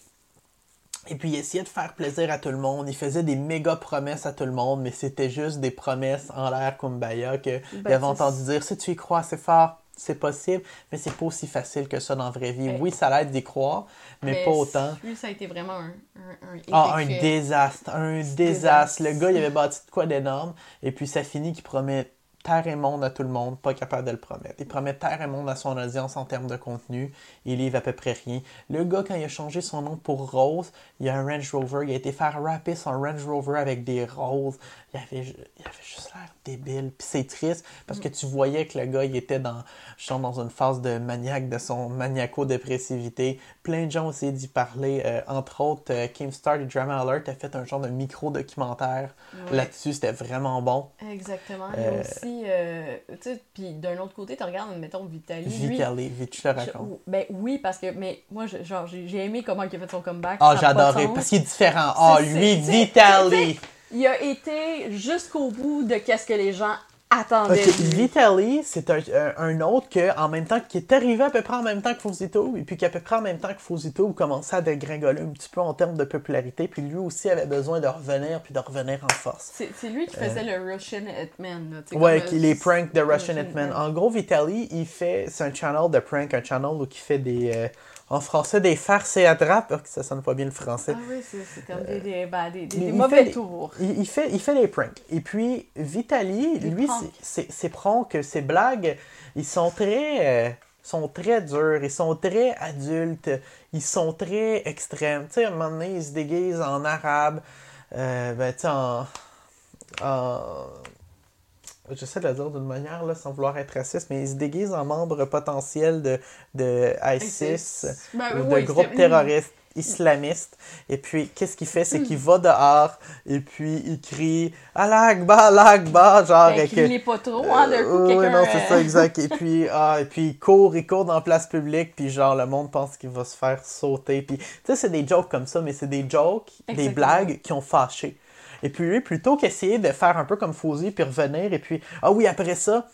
Et puis il essayait de faire plaisir à tout le monde. Il faisait des méga promesses à tout le monde, mais c'était juste des promesses en l'air kumbaya que il Ben, avait c'est- entendu dire si tu y crois assez fort, c'est possible, mais c'est pas aussi facile que ça dans la vraie vie. Oui, ça l'aide d'y croire, mais, pas autant. Lui, ça a été vraiment un, un, un Ah, un désastre, un désastre. Le gars, il avait bâti de quoi d'énorme, et puis ça finit qu'il promet terre et monde à tout le monde, pas capable de le promettre. Il promet terre et monde à son audience en termes de contenu, il livre à peu près rien. Le gars, quand il a changé son nom pour Rose, il a un Range Rover, il a été faire rapper son Range Rover avec des roses. Il avait, il avait juste l'air débile. Puis c'est triste, parce que tu voyais que le gars, il était dans, genre, dans une phase de maniaque, de son maniaco-dépressivité. Plein de gens ont essayé d'y parler. Euh, entre autres, euh, Keemstar et Drama Alert a fait un genre de micro-documentaire Ouais. là-dessus. C'était vraiment bon. Exactement. Euh, aussi, euh, tu sais, puis d'un autre côté, tu regardes, mettons, Vitali. lui, Vitali, vite, je te je- raconte. ben oui, parce que, mais moi, je- genre, j'ai aimé comment il a fait son comeback. Ah, de j'adorais, parce qu'il est différent. Ah, C'est- lui, Vitali! Il a été jusqu'au bout de qu'est-ce que les gens attendaient. Vitali, c'est un, un- un autre que, en même temps, qui est arrivé à peu près en même temps que FouseyTube, et puis qu'à peu près en même temps que FouseyTube commençait à dégringoler un petit peu en termes de popularité, puis lui aussi avait besoin de revenir, puis de revenir en force. C'est lui qui faisait le Russian Hitman. Là, Euh. Ouais, comme, qui- euh, les pranks de Russian Russian Hitman. Hitman. En gros, Vitali, il fait, c'est un channel de prank, un channel où il fait des, euh, en français, des farces et attrapes, ça sonne pas bien le français. Ah oui, c'est c'est comme des, des, ben, des, mauvais tours. Il, il fait, il fait des pranks. Et puis, Vitali, lui, ses pranks, ses blagues, ils sont très, euh, sont très durs, ils sont très adultes, ils sont très extrêmes. Tu sais, à un moment donné, il se déguise en arabe, euh, ben, tu sais, en, en, j'essaie de le dire d'une manière là, sans vouloir être raciste, mais ils se déguisent en membres potentiels de, de ISIS Ben, ou de oui, groupes terroristes islamistes. Et puis, qu'est-ce qu'il fait? C'est qu'il va dehors et puis il crie Allah Akbar, Allah Akbar, genre. Ben, avec- criez pas trop, hein, d'un coup, Euh, quelqu'un, non, c'est euh, ça, exact. Et <laughs> puis, ah, et puis il court, il court dans la place publique, puis genre, le monde pense qu'il va se faire sauter. Puis, tu sais, c'est des jokes comme ça, mais c'est des jokes, des blagues qui ont fâché. Et puis lui, plutôt qu'essayer de faire un peu comme Fauzi, puis revenir, et puis, ah oui, après ça,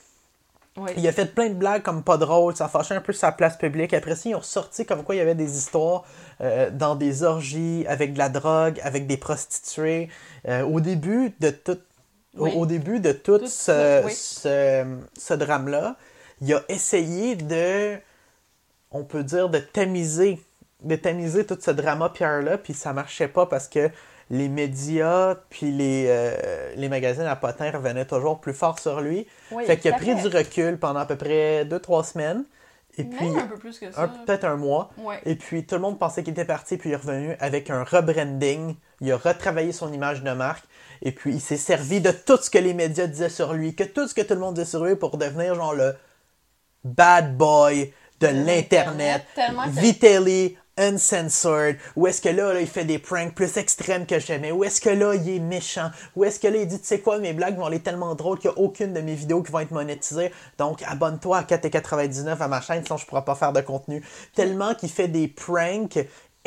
Oui. il a fait plein de blagues comme pas drôles, ça fâchait un peu sa place publique. Après ça, ils ont ressorti comme quoi il y avait des histoires euh, dans des orgies, avec de la drogue, avec des prostituées. Euh, au début de tout, au- Oui. au, début de tout, Tout ce, oui. ce, ce drame-là, il a essayé de, on peut dire, de tamiser, de tamiser tout ce drama Pierre-là, puis ça marchait pas parce que les médias puis les, euh, les magazines à potins revenaient toujours plus fort sur lui. Oui, fait qu'il a pris fait. du recul pendant à peu près 2-3 semaines. Et puis, un peu plus que ça. peut-être un mois. Ouais. Et puis, tout le monde pensait qu'il était parti, puis il est revenu avec un rebranding. Il a retravaillé son image de marque. Et puis, il s'est servi de tout ce que les médias disaient sur lui, que tout ce que tout le monde disait sur lui pour devenir genre le bad boy de l'Internet. Vitelli Uncensored. Où est-ce que là, il fait des pranks plus extrêmes que jamais? Où est-ce que là, il est méchant? Où est-ce que là, il dit, tu sais quoi, mes blagues vont aller tellement drôles qu'il n'y a aucune de mes vidéos qui vont être monétisées. Donc, abonne-toi à 4,99 à ma chaîne, sinon je pourrai pas faire de contenu. Tellement qu'il fait des pranks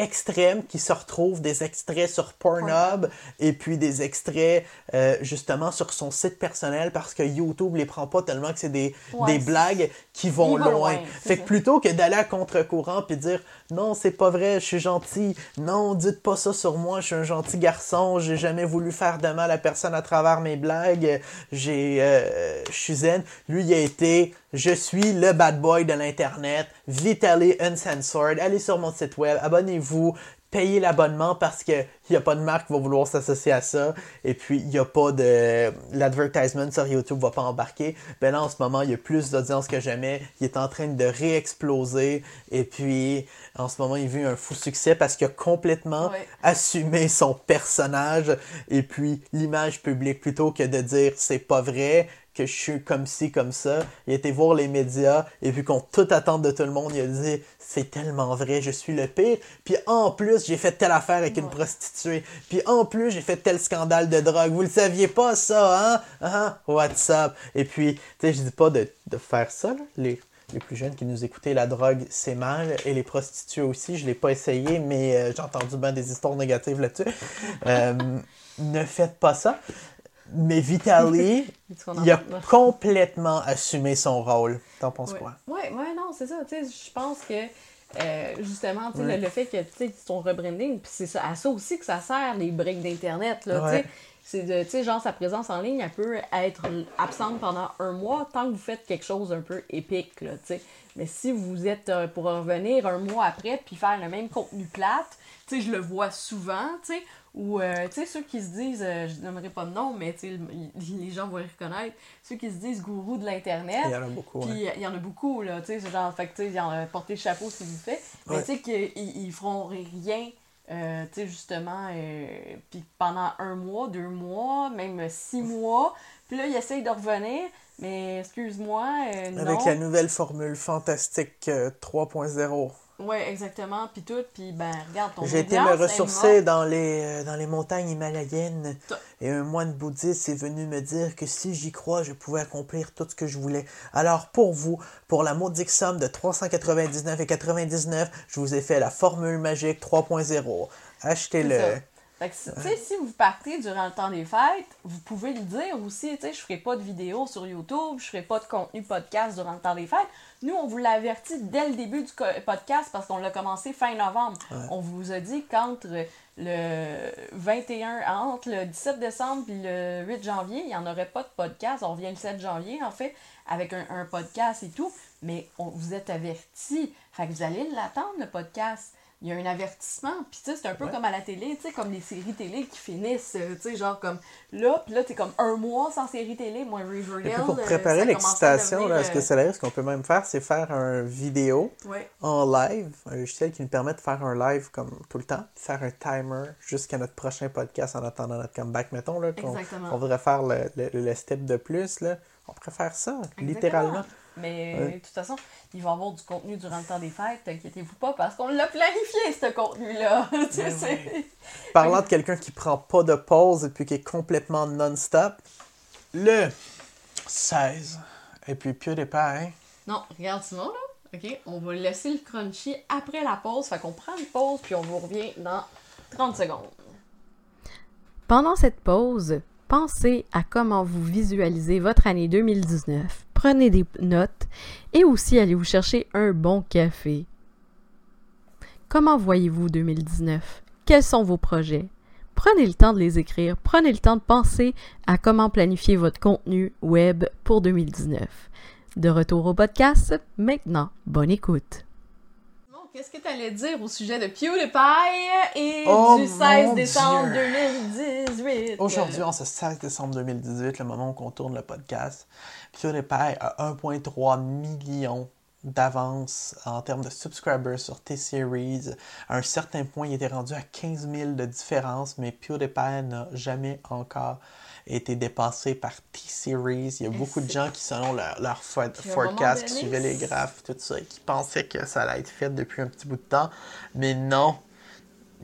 extrêmes qui se retrouvent des extraits sur Pornhub et puis des extraits euh, justement sur son site personnel parce que YouTube les prend pas tellement que c'est des, Ouais, des c'est- blagues qui vont loin. Fait que plutôt que d'aller à contre-courant puis dire non, c'est pas vrai, je suis gentil. Non, dites pas ça sur moi, je suis un gentil garçon, j'ai jamais voulu faire de mal à personne à travers mes blagues. J'ai euh, je suis zen. Lui, il a été je suis le bad boy de l'internet, Vitaly Uncensored. Allez sur mon site web, abonnez-vous. Payez l'abonnement parce que il y a pas de marque qui va vouloir s'associer à ça et puis il y a pas de l'advertisement sur YouTube va pas embarquer. Ben là en ce moment, il y a plus d'audience que jamais, il est en train de réexploser et puis en ce moment, il vit un fou succès parce qu'il a complètement Ouais. assumé son personnage et puis l'image publique plutôt que de dire c'est pas vrai que je suis comme ci, comme ça. Il a été voir les médias et puis qu'on tout attend de tout le monde, il a dit c'est tellement vrai, je suis le pire. Puis en plus, j'ai fait telle affaire avec une prostituée. Puis en plus, j'ai fait tel scandale de drogue. Vous le saviez pas ça, hein? Hein? What's up? Et puis, tu sais, je dis pas de, de faire ça, là. Les, les plus jeunes qui nous écoutaient, la drogue, c'est mal. Et les prostituées aussi, je l'ai pas essayé, mais euh, j'ai entendu bien des histoires négatives là-dessus. Euh, ne faites pas ça. Mais Vitaly, <laughs> il a complètement assumé son rôle. T'en penses Ouais. quoi? Ouais, ouais, non, c'est ça. Je pense que euh, justement, Ouais. le, le fait que tu sais, ton rebranding, puis c'est ça, à ça aussi que ça sert les breaks d'internet Ouais. sais. C'est de, tu sais, genre sa présence en ligne, elle peut être absente pendant un mois tant que vous faites quelque chose d'un peu épique là, tu sais. Mais si vous êtes euh, pour revenir un mois après puis faire le même contenu plate, tu sais, je le vois souvent, tu sais, ou euh, tu sais ceux qui se disent, euh, je nommerai pas de nom, mais tu les gens vont les reconnaître, ceux qui se disent gourou de l'internet. Il y en a beaucoup. hein. Puis il y en a beaucoup, là, tu sais, genre, fait tu sais, porté le chapeau s'ils le fait. Mais tu sais qu'ils ils feront rien, euh, tu sais, justement, euh, puis pendant un mois, deux mois, même six mois. Puis là, ils essayent de revenir, mais excuse-moi, euh, non. Avec la nouvelle formule fantastique euh, 3.0. Ouais, exactement, puis tout, puis ben, regarde, ton J'ai été me ressourcer dans les, euh, dans les montagnes himalayennes et un moine bouddhiste est venu me dire que si j'y crois, je pouvais accomplir tout ce que je voulais. Alors pour vous, pour la modique somme de 399 et 99, je vous ai fait la formule magique 3.0. C'est Achetez-le. Fait que, si- vous partez durant le temps des fêtes, vous pouvez le dire aussi, tu sais, je ferai pas de vidéos sur YouTube, je ferai pas de contenu podcast durant le temps des fêtes. Nous, on vous l'a averti dès le début du podcast parce qu'on l'a commencé fin novembre. On vous a dit qu'entre le 21, entre le 17 décembre et le 8 janvier, il n'y en aurait pas de podcast. On revient le 7 janvier, en fait, avec un, un podcast et tout. Mais on vous êtes averti. Fait que vous allez l'attendre, le podcast. Il y a un avertissement. Puis, tu sais, c'est un peu Ouais. comme à la télé, tu sais, comme les séries télé qui finissent, euh, tu sais, genre comme là, puis là, t'es comme un mois sans série télé. Moi, Riverdale. Et pour euh, préparer ça l'excitation, là, ce que c'est là, ce qu'on peut même faire, c'est faire un vidéo euh, ouais. en live, un logiciel qui nous permet de faire un live comme tout le temps, faire un timer jusqu'à notre prochain podcast en attendant notre comeback, mettons, là, qu'on Exactement. on voudrait faire le, le- le step de plus, là. On pourrait faire ça, littéralement. Mais Ouais. de toute façon, il va y avoir du contenu durant le temps des fêtes, inquiétez-vous pas, parce qu'on l'a planifié, ce contenu-là. <laughs> Tu sais, Parlant de quelqu'un qui prend pas de pause et puis qui est complètement non-stop, le 16. Et puis PewDiePie, Non, regarde Simon, là. OK, on va laisser le crunchy après la pause. Fait qu'on prend une pause, puis on vous revient dans 30 secondes. Pendant cette pause, pensez à comment vous visualisez votre année 2019. Prenez des notes et aussi allez vous chercher un bon café. Comment voyez-vous 2019? Quels sont vos projets? Prenez le temps de les écrire, prenez le temps de penser à comment planifier votre contenu web pour 2019. De retour au podcast, maintenant, bonne écoute. Qu'est-ce que tu allais dire au sujet de PewDiePie et Oh, du 16 mon décembre Dieu. 2018? Aujourd'hui, en ce 16 décembre 2018, le moment où on tourne le podcast, PewDiePie a 1,3 million d'avance en termes de subscribers sur T-Series. À un certain point, il était rendu à 15 000 de différence, mais PewDiePie n'a jamais encore été dépassé par T-Series. Il y a beaucoup de gens qui, selon leur, leur fo- forecast, qui suivaient les graphes, tout ça, et qui pensaient que ça allait être fait depuis un petit bout de temps. Mais non.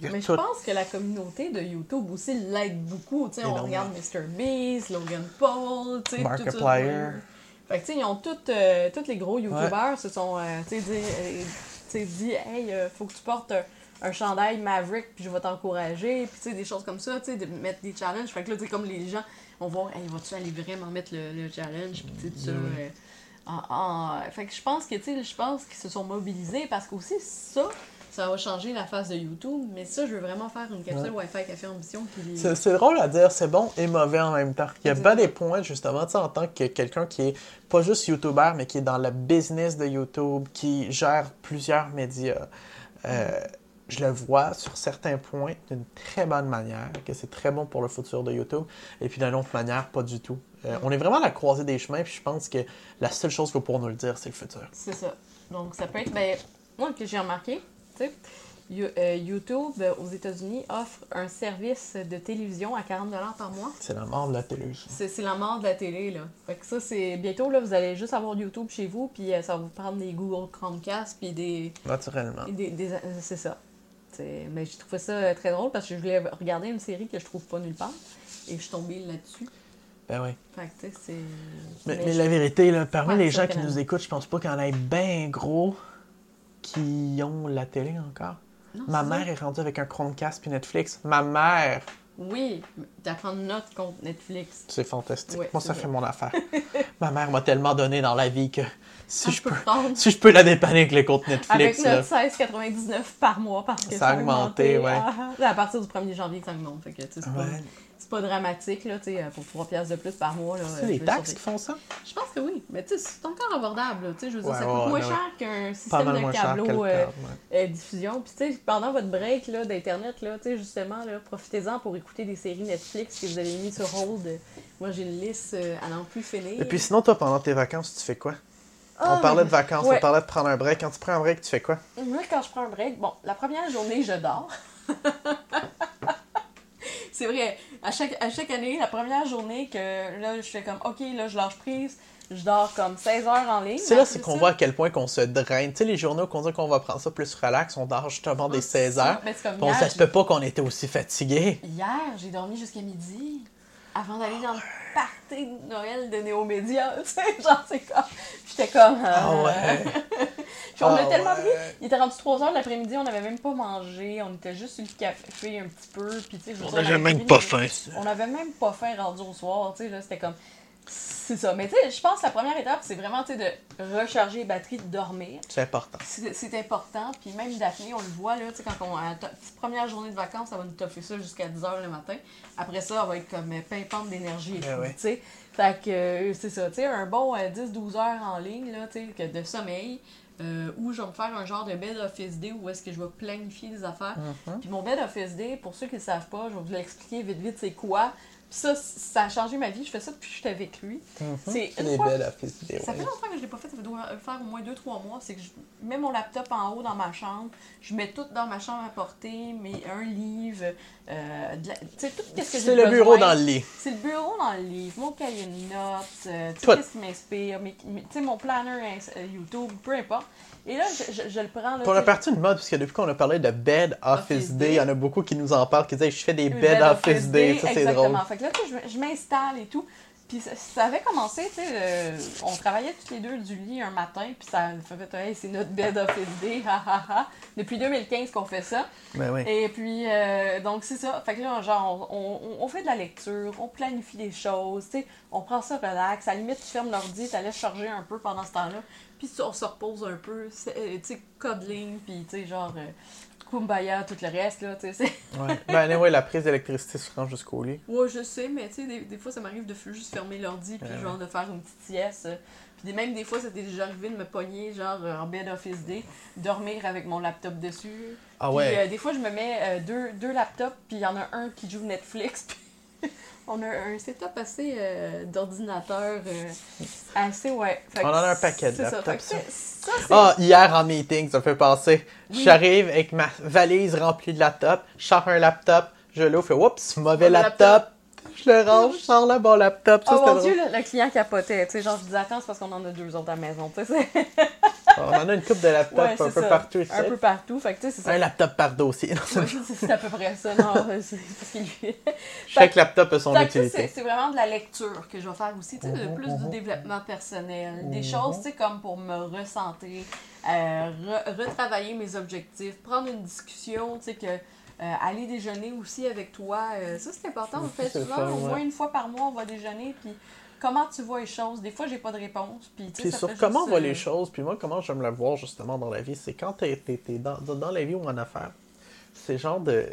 Mais je pense que la communauté de YouTube aussi l'aide beaucoup. On regarde MrBeast, Logan Paul, sais, tout ça. Markiplier. Fait que, tu sais, ils ont toutes, euh, tous les gros YouTubers se sont, euh, tu sais, dit, euh, tu sais, dit, hey, euh, faut que tu portes un, chandail Maverick, puis je vais t'encourager, puis tu sais, des choses comme ça, tu sais, de mettre des challenges. Fait que là, tu sais, comme les gens, on va, hey, vas-tu aller vraiment mettre le, le challenge, puis tu sais, euh, en- en- Fait que je pense que, tu sais, je pense qu'ils se sont mobilisés parce qu'aussi, ça, ça va changer la face de YouTube. Mais ça, je veux vraiment faire une capsule Wi-Fi Café Ambition qui. C'est drôle à dire, c'est bon et mauvais en même temps. Il y a bien des points, justement, tu sais, en tant que quelqu'un qui est pas juste YouTuber, mais qui est dans le business de YouTube, qui gère plusieurs médias. Euh, je le vois sur certains points d'une très bonne manière, que c'est très bon pour le futur de YouTube, et puis d'une autre manière, pas du tout. Euh, on est vraiment à la croisée des chemins, puis je pense que la seule chose qu'il faut pour nous le dire, c'est le futur. C'est ça. Donc, ça peut être. Ben, moi, que j'ai remarqué, tu sais, euh, YouTube euh, aux États-Unis offre un service de télévision à 40$ par mois. C'est la mort de la télé. C'est la mort de la télé, là. Fait que ça, c'est. Bientôt, là, vous allez juste avoir YouTube chez vous, puis ça va vous prendre des Google Chromecast, puis des. Naturellement. des, des- c'est ça. Mais j'ai trouvé ça euh, très drôle parce que je voulais regarder une série que je trouve pas nulle part, et je suis tombée là-dessus. Ben oui. Fait que, tu sais, c'est. Mais, mais mais je- la vérité, là, parmi Ouais, les gens qui nous écoutent, je pense pas qu'il y en ait bien gros qui ont la télé encore. Non, Ma mère ça. est rendue avec un Chromecast puis Netflix. Ma mère! Oui, d'apprendre notre compte Netflix. C'est fantastique. Ouais, Moi, ça vrai. fait mon affaire. <laughs> Ma mère m'a tellement donné dans la vie que si, je, peux si je peux la dépanner avec les comptes Avec Netflix, là, notre 16,99 par mois parce que Ça a augmenté, ouais. Ah, ah. à partir du 1er janvier que ça augmente. Fait que, c'est, pas, c'est pas dramatique, là, sais, pour 3 piastres de plus par mois. Là, c'est je les taxes qui font ça? Je pense que oui. Mais tu sais, c'est encore abordable. je veux dire, Ouais, ça coûte moins cher qu'un système de câbleau le euh, euh, diffusion. Puis tu sais, pendant votre break là, d'Internet, là, justement, là, profitez-en pour écouter des séries Netflix que vous avez mis sur hold. Moi, j'ai une liste euh, à n'en plus finir. Et puis sinon, toi, pendant tes vacances, tu fais quoi? Ah, on parlait mais- de vacances, ouais. on parlait de prendre un break. Quand tu prends un break, tu fais quoi? Moi, quand je prends un break, bon, la première journée, je dors. <laughs> c'est vrai, à chaque, à chaque année, la première journée que là, je fais comme, OK, là, je lâche prise, je dors comme 16 heures en ligne. C'est là, c'est qu'on voit à quel point qu'on se draine. Tu sais, les journaux qu'on dit qu'on va prendre ça plus relax, on dort justement des 16 heures. Mais c'est comme Bon, hier, ça se peut pas qu'on était aussi fatigué. Hier, j'ai dormi jusqu'à midi avant d'aller dans le party de Noël de Néomédia. <laughs> Tu sais, genre, c'est comme. J'étais comme. euh, Ah ouais. <laughs> Puis on a Ah tellement ouais. pris. Il était rendu 3 heures de l'après-midi, on n'avait même pas mangé, on était juste sur le café un petit peu. Puis, tu sais, On n'avait avait même pas faim. On n'avait même pas faim rendu au soir, tu sais, là, c'était comme. C'est ça. Mais tu sais, je pense que la première étape, c'est vraiment, de recharger les batteries, de dormir. C'est important. C'est important. Puis même Daphné, on le voit, là, tu sais, quand on a ta petite première journée de vacances, ça va nous toffer ça jusqu'à 10h le matin. Après ça, elle va être comme euh, pimpante d'énergie et Eh tout, ouais. tu sais. Fait que, euh, c'est ça, tu sais, un bon euh, 10-12 heures en ligne, là, tu sais, que de sommeil. euh, où je vais me faire un genre de bed office day où est-ce que je vais planifier des affaires. Mhm. Puis mon bed office day, pour ceux qui ne le savent pas, je vais vous l'expliquer vite vite c'est quoi? Ça, ça a changé ma vie. Je fais ça depuis que j'étais avec lui. C'est une fois- vidéo. Ça fait longtemps que je l'ai pas fait, ça doit faire au moins 2-3 mois. C'est que je mets mon laptop en haut dans ma chambre, je mets tout dans ma chambre à portée, mes, un livre, euh, la- tu sais, tout ce que j'ai C'est le bureau dans le lit. C'est le bureau dans le livre, mon cahier de notes, euh, Tout. ce qui m'inspire, mes- mes- tu sais, mon planner euh, YouTube, peu importe. Et là, je, je- je le prends. Là, Pour la partie de mode, parce que depuis qu'on a parlé de Bed Office Office Day, il y en a beaucoup qui nous en parlent, qui disent je fais des Bed Office Day. Ça, c'est drôle. Fait que là, je, je m'installe et tout. Puis ça, ça avait commencé, tu sais, euh, on travaillait tous les deux du lit un matin, puis ça fait, hey, c'est notre bed office day, <laughs> ha ha ha. Depuis 2015 qu'on fait ça. Ben oui. Et puis, euh, donc c'est ça. Fait que là, genre, on, on- on fait de la lecture, on planifie des choses, tu sais, on prend ça relax. À la limite, tu fermes l'ordi, tu laisses charger un peu pendant ce temps-là, puis on se repose un peu, euh, tu sais, cuddling, puis tu sais, genre, euh, kumbaya, tout le reste, là, tu sais. Ouais. Ben anyway, la prise d'électricité se rend jusqu'au lit. Ouais, je sais, mais tu sais, des, des fois, ça m'arrive de juste fermer l'ordi, puis Ouais, genre de faire une petite sieste. Puis des- même des fois, c'était déjà arrivé de me pogner, genre euh, en bed office day, dormir avec mon laptop dessus. Ah Puis, ouais. euh, des fois, je me mets euh, deux, deux laptops, puis il y en a un qui joue Netflix. <laughs> puis on a un setup assez euh, d'ordinateur, euh, assez, ouais. Fait On en a un paquet de ça. laptops, ça, Ah, hier en meeting, ça me fait penser. Oui. J'arrive avec ma valise remplie de laptops, je sors un laptop, je l'ouvre, fais oups, mauvais Mauvais laptop. laptop. Je le range, je sors le bon laptop. Ça, Oh mon dieu, le, le client capotait. Tu sais, genre, je disais, attends, c'est parce qu'on en a deux autres à la maison. Tu sais, c'est- On en a une coupe de laptops Ouais, un peu ça. partout ici. Un peu partout. Fait que, tu sais, c'est ça. Un laptop par dossier. C'est- Ouais, c'est c'est à peu près ça. Non, <laughs> c'est lui. <laughs> Chaque laptop a son utilité. c'est vraiment de la lecture que je vais faire aussi, tu sais, de Mhm, plus mhm. du développement personnel, des Mhm. choses, tu sais, comme pour me ressentir, euh, re- retravailler mes objectifs, prendre une discussion, tu sais, que euh, aller déjeuner aussi avec toi, euh, ça c'est important, on fait souvent, fun, au moins ouais. une fois par mois, on va déjeuner, puis comment tu vois les choses, des fois j'ai pas de réponse, puis tu Puis ça sur fait comment on voit euh, les choses, puis moi, comment j'aime le voir justement dans la vie, c'est quand t'es t'es- t'es dans, dans la vie ou en affaires, c'est genre de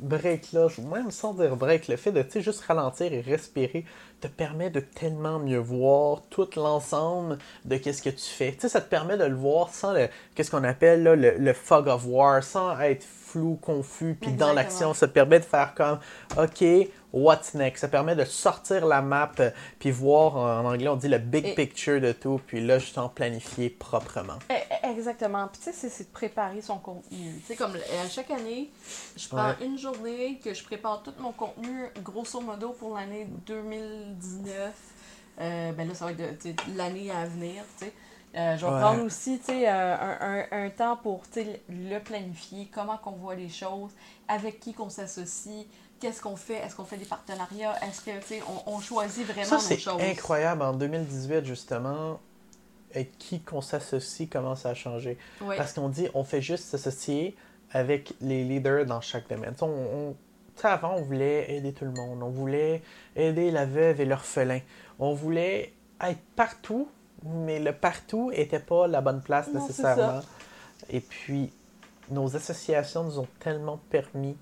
break-là, ou même sans dire break, le fait de juste ralentir et respirer te permet de tellement mieux voir tout l'ensemble de qu'est-ce que tu fais. Tu sais, ça te permet de le voir sans le, qu'est-ce qu'on appelle là, le, le fog of war, sans être flou, confus, puis dans l'action, ça te permet de faire comme, OK, what's next? Ça permet de sortir la map, euh, puis voir, en anglais, on dit le big Et- picture de tout, puis là, juste en planifier proprement. Eh, eh, Exactement. Puis tu sais, c'est- de préparer son contenu. Tu sais, comme euh, à chaque année, je prends Ouais. une journée que je prépare tout mon contenu, grosso modo, pour l'année 2019. Euh, ben là, ça va être l'année à venir, tu sais. Euh, je vais Ouais. prendre aussi, euh, un, un- un temps pour, le planifier, comment qu'on voit les choses, avec qui qu'on s'associe, qu'est-ce qu'on fait, est-ce qu'on fait des partenariats, est-ce que, tu sais, on, on choisit vraiment Ça, nos c'est choses? incroyable. En 2018, justement, avec qui qu'on s'associe commence à changer. Ouais. Parce qu'on dit, on fait juste s'associer avec les leaders dans chaque domaine. On- on- avant, on voulait aider tout le monde. On voulait aider la veuve et l'orphelin. On voulait être partout, mais le partout n'était pas la bonne place Non, c'est nécessairement. Et puis, nos associations nous ont tellement permis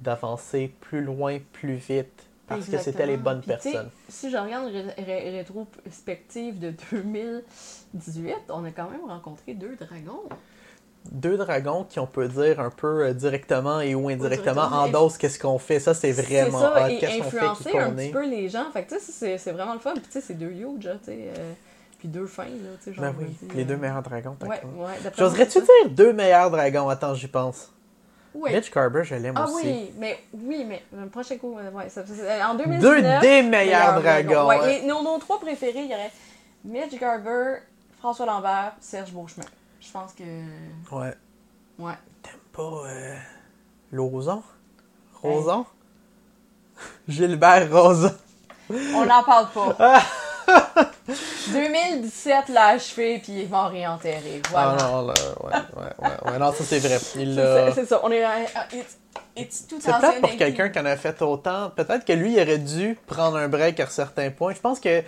d'avancer plus loin, plus vite, parce que c'était les bonnes Puis, personnes. Si je regarde ré- ré- rétrospective de 2018, on a quand même rencontré deux dragons. deux dragons qui, on peut dire un peu euh, directement et ou indirectement, directement. endossent qu'est-ce qu'on fait? Ça, c'est vraiment ça, et fait, qui un petit peu les gens. Fait que tu sais, c'est- vraiment le fun. Puis tu sais, c'est deux huge, là, tu sais. euh, puis deux fins, là, tu sais. genre, Ben oui, les deux euh, meilleurs dragons. Ouais, d'accord. ouais. moi, J'oserais-tu dire deux meilleurs dragons? Attends, j'y pense. Oui. Mitch Carver, je l'aime Ah aussi. oui, mais oui, mais le prochain coup, ouais, ça, en 2019. Deux des meilleurs dragons. Ouais, ouais. et nos, nos trois préférés, il y aurait Mitch Garber, François Lambert, Serge Beauchemin. Je pense que. Ouais. Ouais. T'aimes pas euh, Lozon? Roson? <laughs> Gilbert Roson. On n'en parle pas. <laughs> 2017 l'a achevé, puis il va réenterrer. Voilà. Ah non, là, ouais, ouais, ouais, ouais. Non, ça c'est vrai. C'est ça. On est. euh, It's, it's C'est plate pour 2018. quelqu'un qui en a fait autant. Peut-être que lui, il aurait dû prendre un break à certains points. Je pense que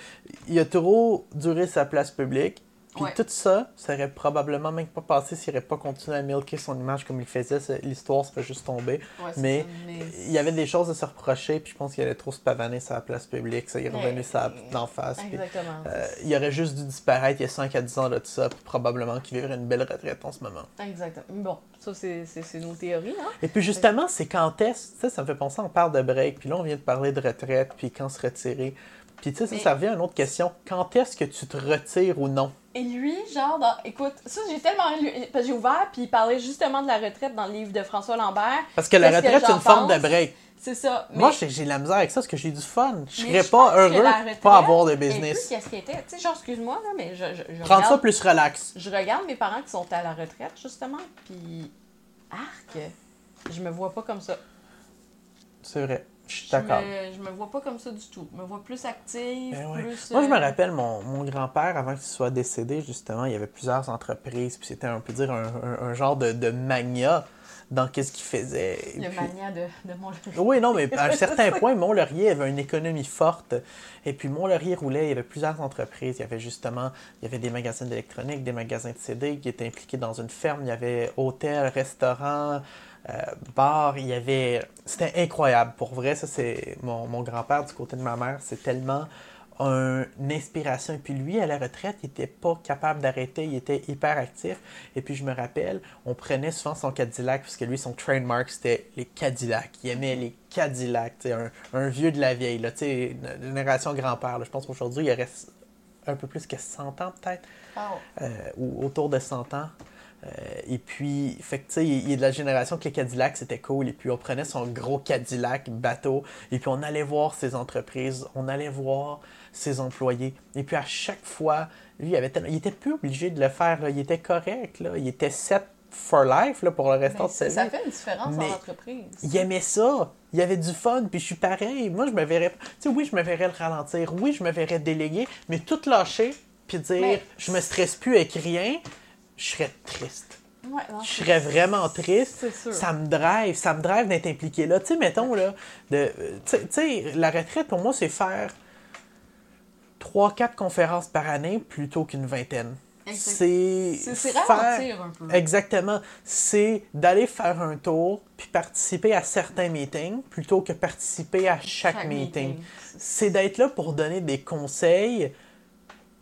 il a trop duré sa place publique. Puis Ouais. tout ça, ça aurait probablement même pas passé s'il n'aurait pas continué à milquer son image comme il faisait. L'histoire serait juste tombée. Ouais, Mais ça, mais il y avait des choses à se reprocher, puis je pense qu'il allait trop se pavaner sur la place publique. Ça, il est revenu ça d'en face. puis, Exactement. euh, il aurait juste dû disparaître il y a 5 à 10 ans de tout ça, puis probablement qu'il vivrait une belle retraite en ce moment. Exactement. Bon, ça, c'est nos théories, hein? Et puis justement, c'est quand est-ce, sais, ça me fait penser, on parle de break, puis là on vient de parler de retraite, puis quand se retirer. Puis tu sais, ça, Mais- ça revient à une autre question. Quand est-ce que tu te retires ou non? Et lui, genre, dans... écoute, ça, j'ai tellement lu... Parce que j'ai ouvert, puis il parlait justement de la retraite dans le livre de François Lambert. Parce que la retraite, c'est une forme de break. C'est ça. Mais... Moi, j'ai de la misère avec ça, parce que j'ai du fun. Je serais pas heureux de pas avoir de business. qu'est-ce qui était. Tu sais, genre, excuse-moi, là, mais je, je, je Prendre ça regarde... plus relax. Je regarde mes parents qui sont à la retraite, justement, puis... Arc! Je me vois pas comme ça. C'est vrai. Je suis d'accord. me, je me vois pas comme ça du tout. Je me vois plus active, Ben ouais. plus... Moi, je me euh, rappelle, mon, mon grand-père, avant qu'il soit décédé, justement, il y avait plusieurs entreprises, puis c'était, on peut dire, un, un- un genre de, de mania dans qu'est-ce qu'il faisait. Et Le puis- mania de, de mon... Oui, non, mais à un <laughs> certain point, Mont-Laurier avait une économie forte. Et puis Mont-Laurier roulait, il y avait plusieurs entreprises. Il y avait justement, il y avait des magasins d'électronique, des magasins de CD qui étaient impliqués dans une ferme. Il y avait hôtel, restaurant, euh, bar. Il y avait... C'était incroyable. Pour vrai, ça, c'est... Mon, mon grand-père, du côté de ma mère, c'est tellement un- une inspiration. Et puis lui, à la retraite, il était pas capable d'arrêter, il était hyper actif. Et puis je me rappelle, on prenait souvent son Cadillac, parce que lui, son trademark, c'était les Cadillacs. Il aimait les Cadillacs, un, un vieux de la vieille, là, une génération grand-père. Je pense qu'aujourd'hui, il reste un peu plus que 100 ans peut-être, Oh. euh, ou autour de 100 ans. Euh, et puis, fait que, il est de la génération que les Cadillacs, c'était cool. Et puis, on prenait son gros Cadillac bateau. Et puis, on allait voir ses entreprises. On allait voir ses employés. Et puis, à chaque fois, lui, il, avait il était plus obligé de le faire. là. Il était correct. Là. Il était set for life là, pour le restant Mais de sa vie. ça fait une différence Mais dans l'entreprise. Il aimait ça. Il y avait du fun, puis je suis pareil. Moi, je me verrais. Tu sais, oui, je me verrais le ralentir. Oui, je me verrais déléguer, mais tout lâcher, puis dire, Mais- je me stresse plus avec rien, je serais triste. Ouais, non, Je serais vraiment triste. Sûr. Ça me drive, ça me drive d'être impliqué là. Tu sais, mettons, là, de, euh, tu sais- la retraite, pour moi, c'est faire 3-4 conférences par année plutôt qu'une vingtaine. C'est faire- un peu. Exactement. C'est d'aller faire un tour puis participer à certains meetings plutôt que participer à chaque, meeting. C'est d'être là pour donner des conseils,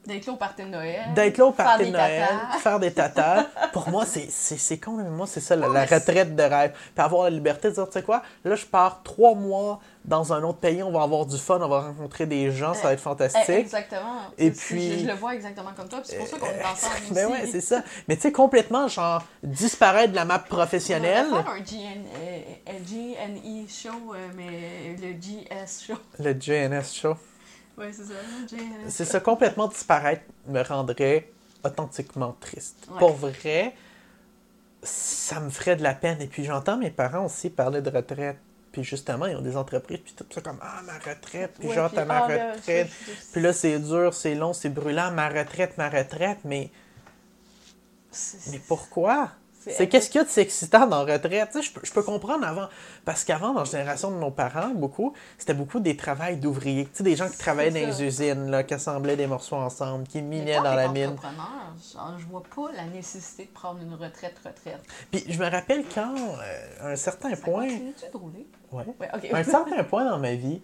D'être là au party de Noël. d'être là au party de Noël, tatas. faire des tatas. <laughs> pour moi, c'est con, mais moi, c'est ça, la, retraite de rêve. Puis avoir la liberté de dire, tu sais quoi, là, je pars trois mois dans un autre pays, on va avoir du fun, on va rencontrer des gens, ça va être Eh, fantastique. Exactement. Et puis- Je, je le vois exactement comme toi, c'est pour ça qu'on est ensemble aussi. <laughs> Ben ouais, c'est ça. Mais tu sais, complètement, genre, disparaître de la map professionnelle. On va faire un GN, euh, GNE show, euh, mais le GS show. Le JNS Show. Ouais, c'est ça. C'est ça, complètement disparaître me rendrait authentiquement triste. Ouais. Pour vrai, ça me ferait de la peine. Et puis j'entends mes parents aussi parler de retraite. Puis justement, ils ont des entreprises, puis tout ça comme Ah, ma retraite, puis Ouais, genre, t'as ma ah, là, retraite. je- Puis là, c'est dur, c'est long, c'est brûlant, ma retraite, ma retraite. Mais, mais pourquoi? C'est- qu'est-ce qu'il y a de excitant dans la retraite? Tu sais, je, peux, je peux comprendre avant. Parce qu'avant, dans la génération de nos parents, beaucoup, c'était beaucoup des travails d'ouvriers. Tu sais, des gens qui travaillaient dans les usines, là, qui assemblaient des morceaux ensemble, qui minaient dans la mine. genre, je vois pas la nécessité de prendre une retraite retraite. Puis je me rappelle quand, euh, à un certain Ça point, continue-tu de rouler? ouais, Ouais, à un <laughs> certain point dans ma vie,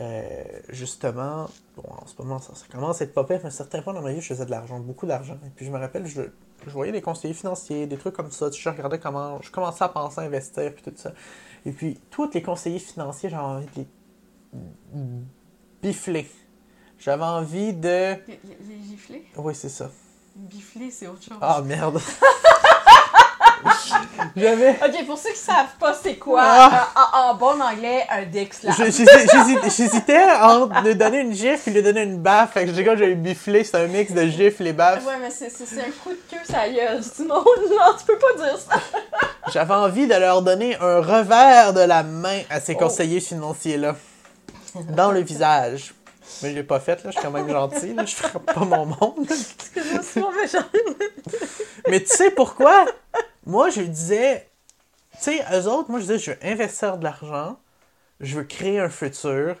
euh, justement, bon, en ce moment, ça, ça commence à être pas pire, mais à un certain point dans ma vie, je faisais de l'argent, beaucoup d'argent. Et puis je me rappelle, je, je voyais des conseillers financiers, des trucs comme ça. Je regardais comment, je commençais à penser à investir, puis tout ça. Et puis, tous les conseillers financiers, j'avais envie de les bifler. J'avais envie de. Les, les- les giflés? Oui, c'est ça. Bifler, c'est autre chose. Ah, merde. <laughs> <laughs> J'avais. Ok, pour ceux qui savent pas c'est quoi, Ah. euh, en, en bon anglais, un dick slap. Je- j'hési- j'hési- J'hésitais entre lui donner une gifle et lui donner une baffe. Fait que j'ai quand j'ai biflé, c'est un mix de gifle et baffe. Ouais, mais c'est c'est- c'est un coup de queue, ça gueule. Sinon, non, tu peux pas dire ça. <laughs> J'avais envie de leur donner un revers de la main à ces Oh. conseillers financiers-là. Dans le visage. Mais je l'ai pas fait, là. Je suis quand même gentil, là. Je frappe pas mon monde. Excuse-moi. Mais tu sais pourquoi? Moi, je disais... Tu sais, eux autres, moi, je disais, je veux investir de l'argent. Je veux créer un futur.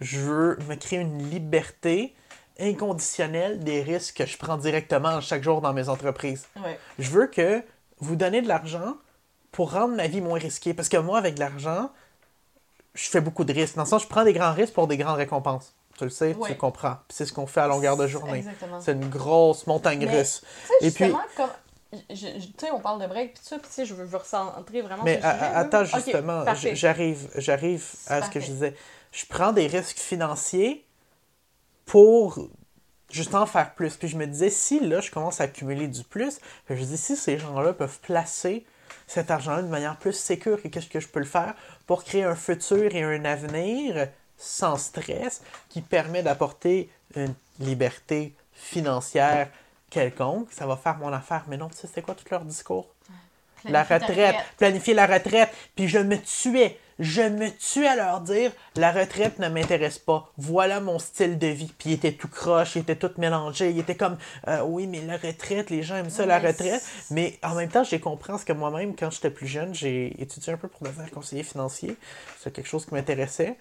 Je veux me créer une liberté. inconditionnel des risques que je prends directement chaque jour dans mes entreprises. Ouais. Je veux que vous donnez de l'argent pour rendre ma vie moins risquée. Parce que moi, avec de l'argent, je fais beaucoup de risques. Dans le sens, je prends des grands risques pour des grandes récompenses. Tu le sais, tu comprends. C'est ce qu'on fait à longueur de journée. C'est une grosse montagne Mais, russe. Tu Et sais, puis- comme. Tu sais, on parle de break, puis ça, puis tu sais, je veux, veux recentrer vraiment Mais attends, justement, j'arrive, j'arrive à ce que je disais. Je prends des risques financiers pour justement faire plus. Puis je me disais, si là, je commence à accumuler du plus, je me dis, si ces gens-là peuvent placer cet argent-là de manière plus sécure, qu'est-ce que je peux le faire pour créer un futur et un avenir sans stress qui permet d'apporter une liberté financière quelconque, ça va faire mon affaire. Mais non, tu sais, c'est quoi tout leur discours? la retraite, planifier la retraite. Puis je me tuais, je me tuais à leur dire la retraite ne m'intéresse pas. Voilà mon style de vie. Puis il était tout croche, il était tout mélangé. Il était comme euh, oui, mais la retraite, les gens aiment ça, la retraite. Mais en même temps, j'ai compris parce que moi-même, quand j'étais plus jeune, j'ai étudié un peu pour devenir conseiller financier. C'est quelque chose qui m'intéressait.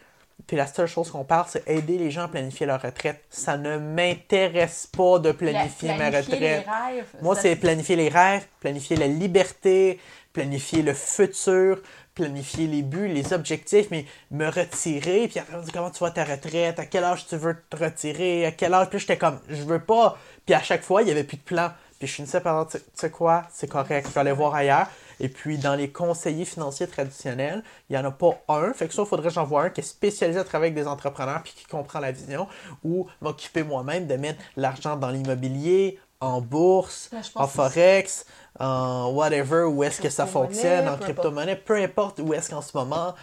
Puis la seule chose qu'on parle, c'est aider les gens à planifier leur retraite. Ça ne m'intéresse pas de planifier ma Planifier retraite. rêves, Moi, c'est planifier les rêves, planifier la liberté, planifier le futur, planifier les buts, les objectifs, mais me retirer, puis après on dit comment tu vas ta retraite, à quel âge tu veux te retirer, à quel âge, puis j'étais comme, je veux pas, puis à chaque fois, il y avait plus de plan, puis je finissais par dire, tu sais quoi, c'est correct, je vais aller voir ailleurs, et puis dans les conseillers financiers traditionnels, il y en a pas un, fait que ça, il faudrait que j'en vois un qui est spécialisé à travailler avec des entrepreneurs, puis qui comprend la vision, ou m'occuper moi-même de mettre l'argent dans l'immobilier, en bourse, Là, en forex, en whatever, où est-ce que ça fonctionne, en crypto-monnaie, peu importe où est-ce qu'en ce moment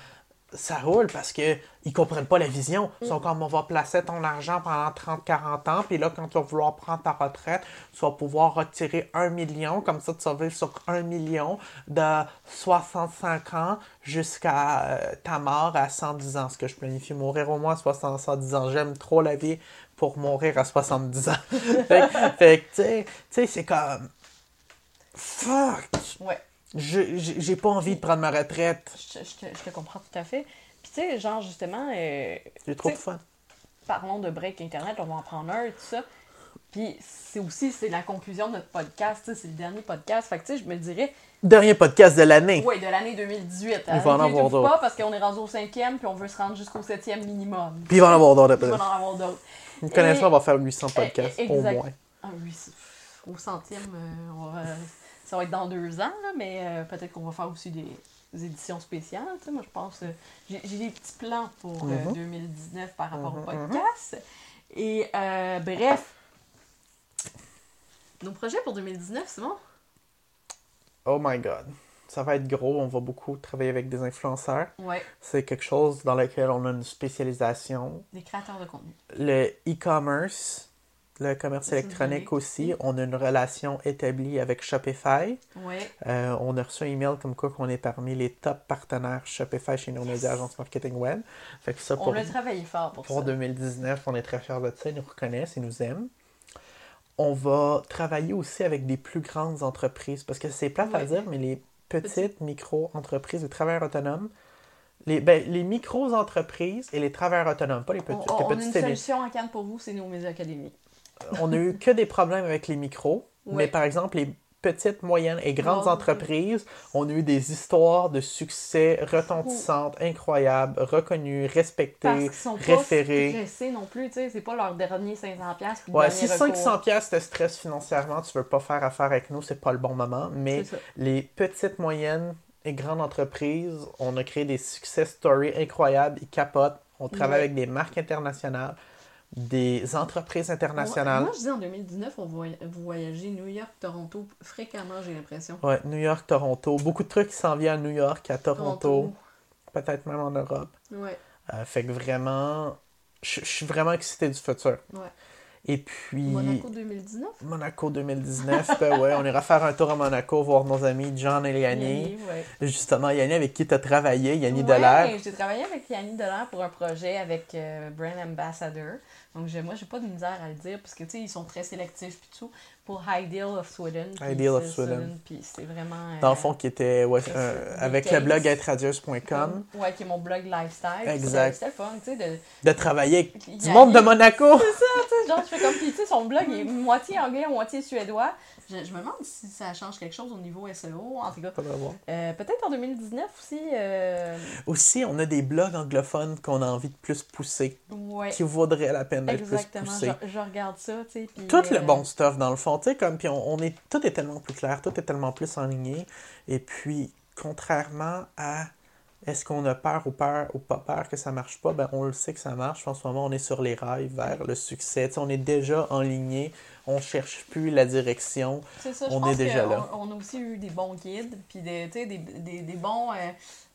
ça roule parce que ils comprennent pas la vision. Ils Mm. sont comme on va placer ton argent pendant 30-40 ans, puis là, quand tu vas vouloir prendre ta retraite, tu vas pouvoir retirer un million, comme ça tu vas vivre sur un million de 65 ans jusqu'à euh, ta mort à 110 ans. Ce que je planifie mourir au moins à 60, 110 ans. J'aime trop la vie pour mourir à 70 ans. <laughs> fait, que- tu sais, c'est comme. Fuck! Ouais, J'ai j'ai pas envie de prendre ma retraite. je, je te, je te comprends tout à fait. Puis tu sais, genre justement, euh, J'ai trop de fun. parlons de break internet, on va en prendre un, tout ça. Puis c'est aussi, c'est la conclusion de notre podcast, c'est le dernier podcast. Fait que tu sais, je me dirais, Dernier podcast de l'année. ouais, de l'année 2018. Il va en Inquiétez-vous avoir d'autres. pas parce qu'on est rendu au cinquième puis on veut se rendre jusqu'au septième minimum. Puis il va en avoir d'autres Il va après. en avoir d'autres. Une connaissance, Et- on va faire 800 podcasts, Eh, au exact. moins. Ah oui, au centième, euh, on va- ça va être dans deux ans, là, mais euh, peut-être qu'on va faire aussi des, des éditions spéciales. moi, je pense. euh, j'ai j'ai des petits plans pour euh, Mhm. 2019 par rapport au Mhm, podcast. Et euh, bref, nos projets pour 2019, c'est bon? Oh my god. Ça va être gros. On va beaucoup travailler avec des influenceurs. Ouais, C'est quelque chose dans lequel on a une spécialisation. des créateurs de contenu. Le e-commerce, le commerce électronique aussi, on a une relation établie avec Shopify. Ouais, Euh, on a reçu un email comme quoi qu'on est parmi les top partenaires Shopify chez nos médias agences marketing web. Fait que ça, on pour, a travaillé fort pour, pour ça. 2019, on est très fiers de ça. Ils nous reconnaissent, ils nous aiment. On va travailler aussi avec des plus grandes entreprises parce que c'est plate à dire, mais les petites micro-entreprises, les travailleurs autonomes, les, ben, les micro-entreprises et les travailleurs autonomes, pas les petites, on- les on a une les- solution en canne pour vous, c'est nos médias académiques. On a eu que des problèmes avec les micros, mais par exemple, les petites, moyennes et grandes entreprises, on a eu des histoires de succès retentissantes, incroyables, reconnues, Parce respectées, qu'ils sont pas stressés non plus, tu sais, c'est pas leur dernier 500$ piastres puis Ouais, si recours. 500 pièces te stress financièrement, tu veux pas faire affaire avec nous, c'est pas le bon moment. Mais les petites, moyennes et grandes entreprises, on a créé des success stories incroyables, ils capotent. On travaille avec des marques internationales, des entreprises internationales. moi, je dis en 2019, on voyager New York, Toronto fréquemment, j'ai l'impression. Ouais, New York, Toronto. Beaucoup de trucs qui s'en viennent à New York, à Toronto, peut-être même en Europe. Ouais, Euh, fait que vraiment, je je suis vraiment excité du futur. ouais. Et puis, Monaco 2019? Monaco 2019, ben ouais, on ira faire un tour à Monaco, voir nos amis John et Yanni. Ouais. Justement, Yanni avec qui tu as travaillé, Yanni Ouais, Delaire. j'ai travaillé avec Yanni Delaire pour un projet avec euh, Brand Ambassador. Donc, moi, j'ai pas de misère à le dire, parce que, tu sais, ils sont très sélectifs, puis tout, pour Ideal of Sweden. puis Ideal of Sweden. Puis c'est vraiment... euh, Dans le fond, qui était ouais, euh, avec le blog êtradieuse.com, Ouais, qui est mon blog lifestyle. Exact. C'était fun, tu sais, de... de travailler avec Il du monde de il- Monaco. C'est ça, tu sais, genre, je fais comme, puis tu sais, son blog est moitié anglais, moitié suédois. Je, je me demande si ça change quelque chose au niveau SEO, en tout cas. Euh, Peut-être en 2019 aussi. Euh... Aussi, on a des blogs anglophones qu'on a envie de plus pousser, Ouais, qui vaudraient la peine d'être plus exactement. poussés. Je, je regarde ça, tu sais. puis, Tout le euh, bon stuff, dans le fond, tu sais, comme, puis on, on est, tout est tellement plus clair, tout est tellement plus enligné, et puis, contrairement à est-ce qu'on a peur ou peur ou pas peur que ça marche pas, ben on le sait que ça marche, en ce moment, on est sur les rails vers le succès, on est déjà enligné, on cherche plus la direction, C'est ça, on est déjà là. On, on a aussi eu des bons guides, puis des, des, des, des bons euh,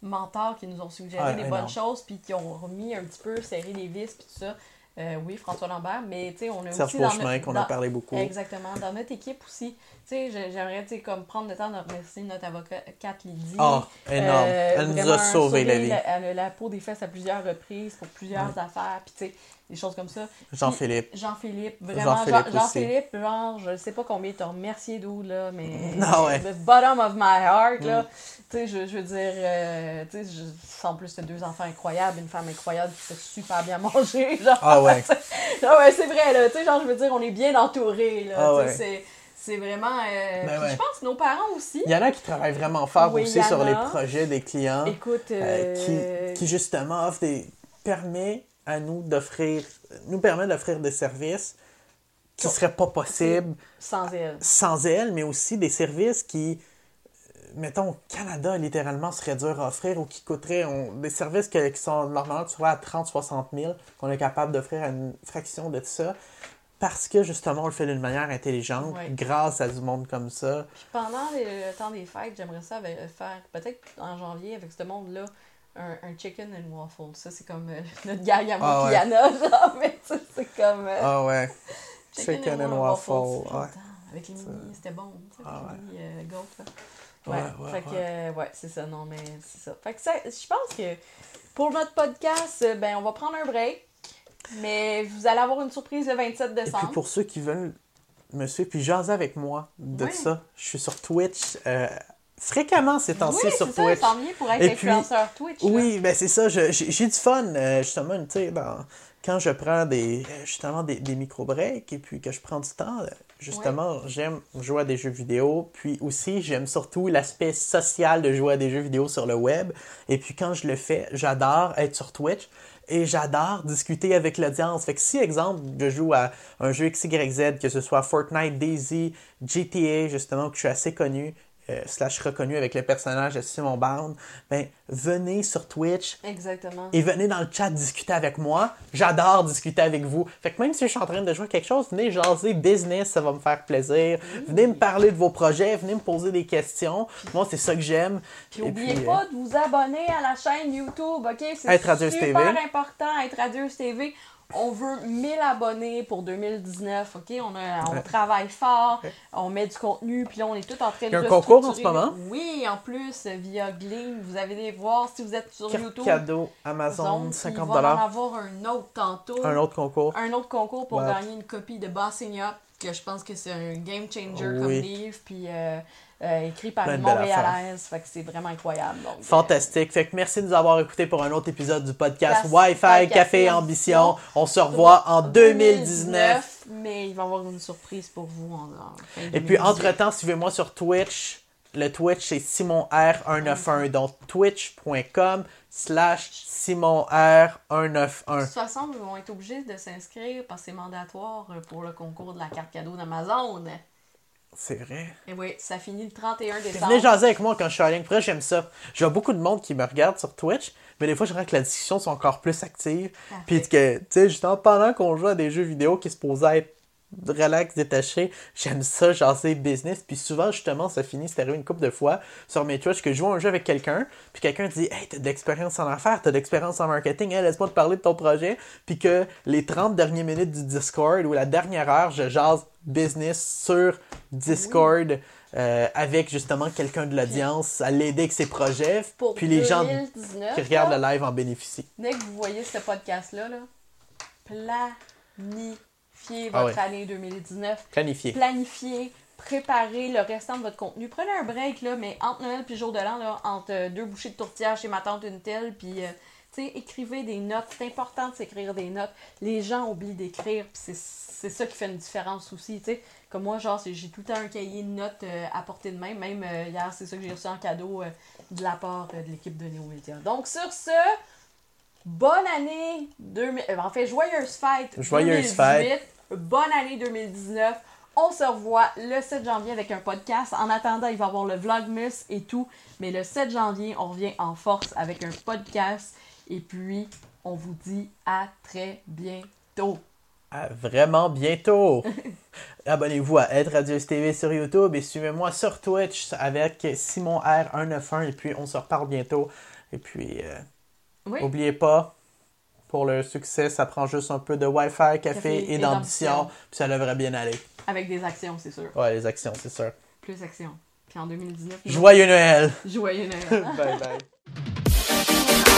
mentors qui nous ont suggéré Ah, des énorme. bonnes choses, puis qui ont remis un petit peu, serré les vis, puis tout ça. Euh, oui, François Lambert, mais tu sais, on a Serge aussi Beauchemin, notre- qu'on a parlé beaucoup. Exactement. Dans notre équipe aussi, tu sais, j'ai- j'aimerais, tu sais, comme prendre le temps de remercier notre avocate Lydie. Ah, énorme. Euh, Elle nous vraiment a sauvé la vie. Elle a la peau des fesses à plusieurs reprises pour plusieurs affaires, puis tu sais, des choses comme ça. Jean-Philippe. Jean-Philippe, vraiment, Jean-Philippe Jean- genre, je sais pas combien t'as remercié d'où, là, mais. <laughs> Ah ouais. The bottom of my heart, là. Mm. Tu sais, je, je veux dire, euh, tu sais, je- en plus, t'as deux enfants incroyables, une femme incroyable qui fait super bien manger, <laughs> genre. Ah ouais. <laughs> Ah ouais, c'est vrai, là, tu sais, genre, je veux dire, on est bien entourés, là. Ah ouais. c'est- C'est vraiment. euh, Ben ouais. Je pense que nos parents aussi. Il y en a qui travaillent vraiment fort Oui, aussi sur les projets des clients. Écoute, euh, euh, qui, qui justement offre des permet à nous d'offrir nous permet d'offrir des services qui Qui- seraient pas possibles sans elle. sans elle, mais aussi des services qui euh, mettons au Canada littéralement seraient durs à offrir ou qui coûteraient on- des services que- qui sont normalement tu vois, à 30 60 000 qu'on est capable d'offrir à une fraction de ça parce que justement on le fait d'une manière intelligente Ouais. grâce à du monde comme ça Puis pendant les- le temps des fêtes, j'aimerais ça avec- faire, peut-être en janvier, avec ce monde-là, un, un chicken and waffle. Ça, c'est comme euh, <laughs> notre gang à moi Ah ouais. genre, <laughs> mais ça, c'est comme. euh, ah ouais chicken and waffle ouais. longtemps. Avec les mini, c'était bon. sais, Ah avec les mini euh, goat. Ouais, Ouais, ouais, fait que, ouais. euh, ouais, c'est ça, non, mais c'est ça. Fait que ça, je pense que pour notre podcast, euh, ben, on va prendre un break, mais vous allez avoir une surprise le 27 Et décembre. puis pour ceux qui veulent me suivre, puis jaser avec moi de Oui. ça, je suis sur Twitch euh, fréquemment ces temps-ci oui, sur ça, Twitch. s'en vient pour être Et puis- influenceur Twitch. là. Oui, ben c'est ça, j'ai du fun, euh, justement, tu sais, quand je prends des, euh, justement des, des micro-breaks et puis que je prends du temps, euh, justement, j'aime jouer à des jeux vidéo, puis aussi j'aime surtout l'aspect social de jouer à des jeux vidéo sur le web, et puis quand je le fais, j'adore être sur Twitch, et j'adore discuter avec l'audience. Fait que si, exemple, je joue à un jeu XYZ, que ce soit Fortnite, Daisy, GTA, justement, que je suis assez connu, euh, slash reconnu avec le personnage de Simon Bound, ben, venez sur Twitch Exactement. et venez dans le chat discuter avec moi. J'adore discuter avec vous. Fait que même si je suis en train de jouer quelque chose, venez jaser business, ça va me faire plaisir. Venez me parler de vos projets, venez me poser des questions. Moi, c'est ça que j'aime. Puis n'oubliez puis, euh, pas de vous abonner à la chaîne YouTube, OK? C'est super TV. important, être Radieuse TV. On veut 1000 abonnés pour 2019, OK? On, a- on travaille fort, on met du contenu, puis là, on est tout en train de Il y a un concours en ce moment? Oui, en plus, via Gleam, vous allez voir si vous êtes sur carte YouTube. cadeau, Amazon, puis 50 Il va en avoir un autre tantôt. Un autre concours. un autre concours pour Wow. gagner une copie de Bossing Up, que je pense que c'est un game changer comme livre, puis euh, euh, écrit par une Montréalaise. Fait que c'est vraiment incroyable. donc, euh, Fantastique. Fait que merci de nous avoir écoutés pour un autre épisode du podcast Wi-Fi, Café, Café, Ambition. On se revoit en 2019. Mais il va y avoir une surprise pour vous en, en fin Et puis, 2018. entre-temps, suivez-moi sur Twitch. Le Twitch, c'est SimonR191. Donc, twitch.com slash SimonR191. De toute façon, ils vont être obligés de s'inscrire parce que c'est mandatoire pour le concours de la carte cadeau d'Amazon. C'est vrai. Et oui, ça finit le 31 Puis décembre. venez jaser avec moi quand je suis en ligne. Pour j'aime ça? Vois beaucoup de monde qui me regarde sur Twitch, mais des fois, je dirais que la discussion sont encore plus active. Puis que, tu sais, justement, pendant qu'on joue à des jeux vidéo qui se posaient être relax, détaché, j'aime ça, jaser business. Puis souvent, justement, ça finit, c'est arrivé une couple de fois sur mes Twitch que je joue un jeu avec quelqu'un, puis quelqu'un dit Hey, t'as de l'expérience en affaires, t'as de l'expérience en marketing, hey, laisse-moi te parler de ton projet. Puis que les 30 dernières minutes du Discord ou la dernière heure, je jase business sur Discord. euh, avec justement quelqu'un de l'audience à l'aider avec ses projets, Pour puis les gens 2019, qui regardent là, le live en bénéficient. Dès que vous voyez ce podcast-là, là, planifiez Ah votre ouais. année 2019. Planifié. Planifiez, préparez le restant de votre contenu. Prenez un break, là, mais entre Noël et jour de l'an, entre euh, deux bouchées de tourtière chez ma tante une telle, puis, euh, écrivez des notes. C'est important de s'écrire des notes. Les gens oublient d'écrire, puis c'est ça qui fait une différence aussi. Comme moi, genre, j'ai tout le temps un cahier de notes euh, à portée de main. Même euh, hier, c'est ça que j'ai reçu en cadeau euh, de la part de l'équipe de Néo Média. Donc, sur ce, bonne année 2000... euh, En fait, joyeuse fête Joyeuse 2018. Bonne année 2019. On se revoit le 7 janvier avec un podcast. En attendant, il va y avoir le Vlogmas et tout. Mais le 7 janvier, on revient en force avec un podcast. Et puis, on vous dit à très bientôt. À vraiment bientôt. <laughs> Abonnez-vous à Aide Radieuse TV sur YouTube et suivez-moi sur Twitch avec Simon R191 et puis on se reparle bientôt. Et puis, euh, Oui. n'oubliez pas, pour le succès, ça prend juste un peu de Wi-Fi, café, Café et et d'ambition, puis ça devrait bien aller. Avec des actions, c'est sûr. Ouais, les actions, c'est sûr. Plus actions. Puis en 2019, nous- Joyeux Noël! joyeux Noël. <laughs> bye bye. <laughs>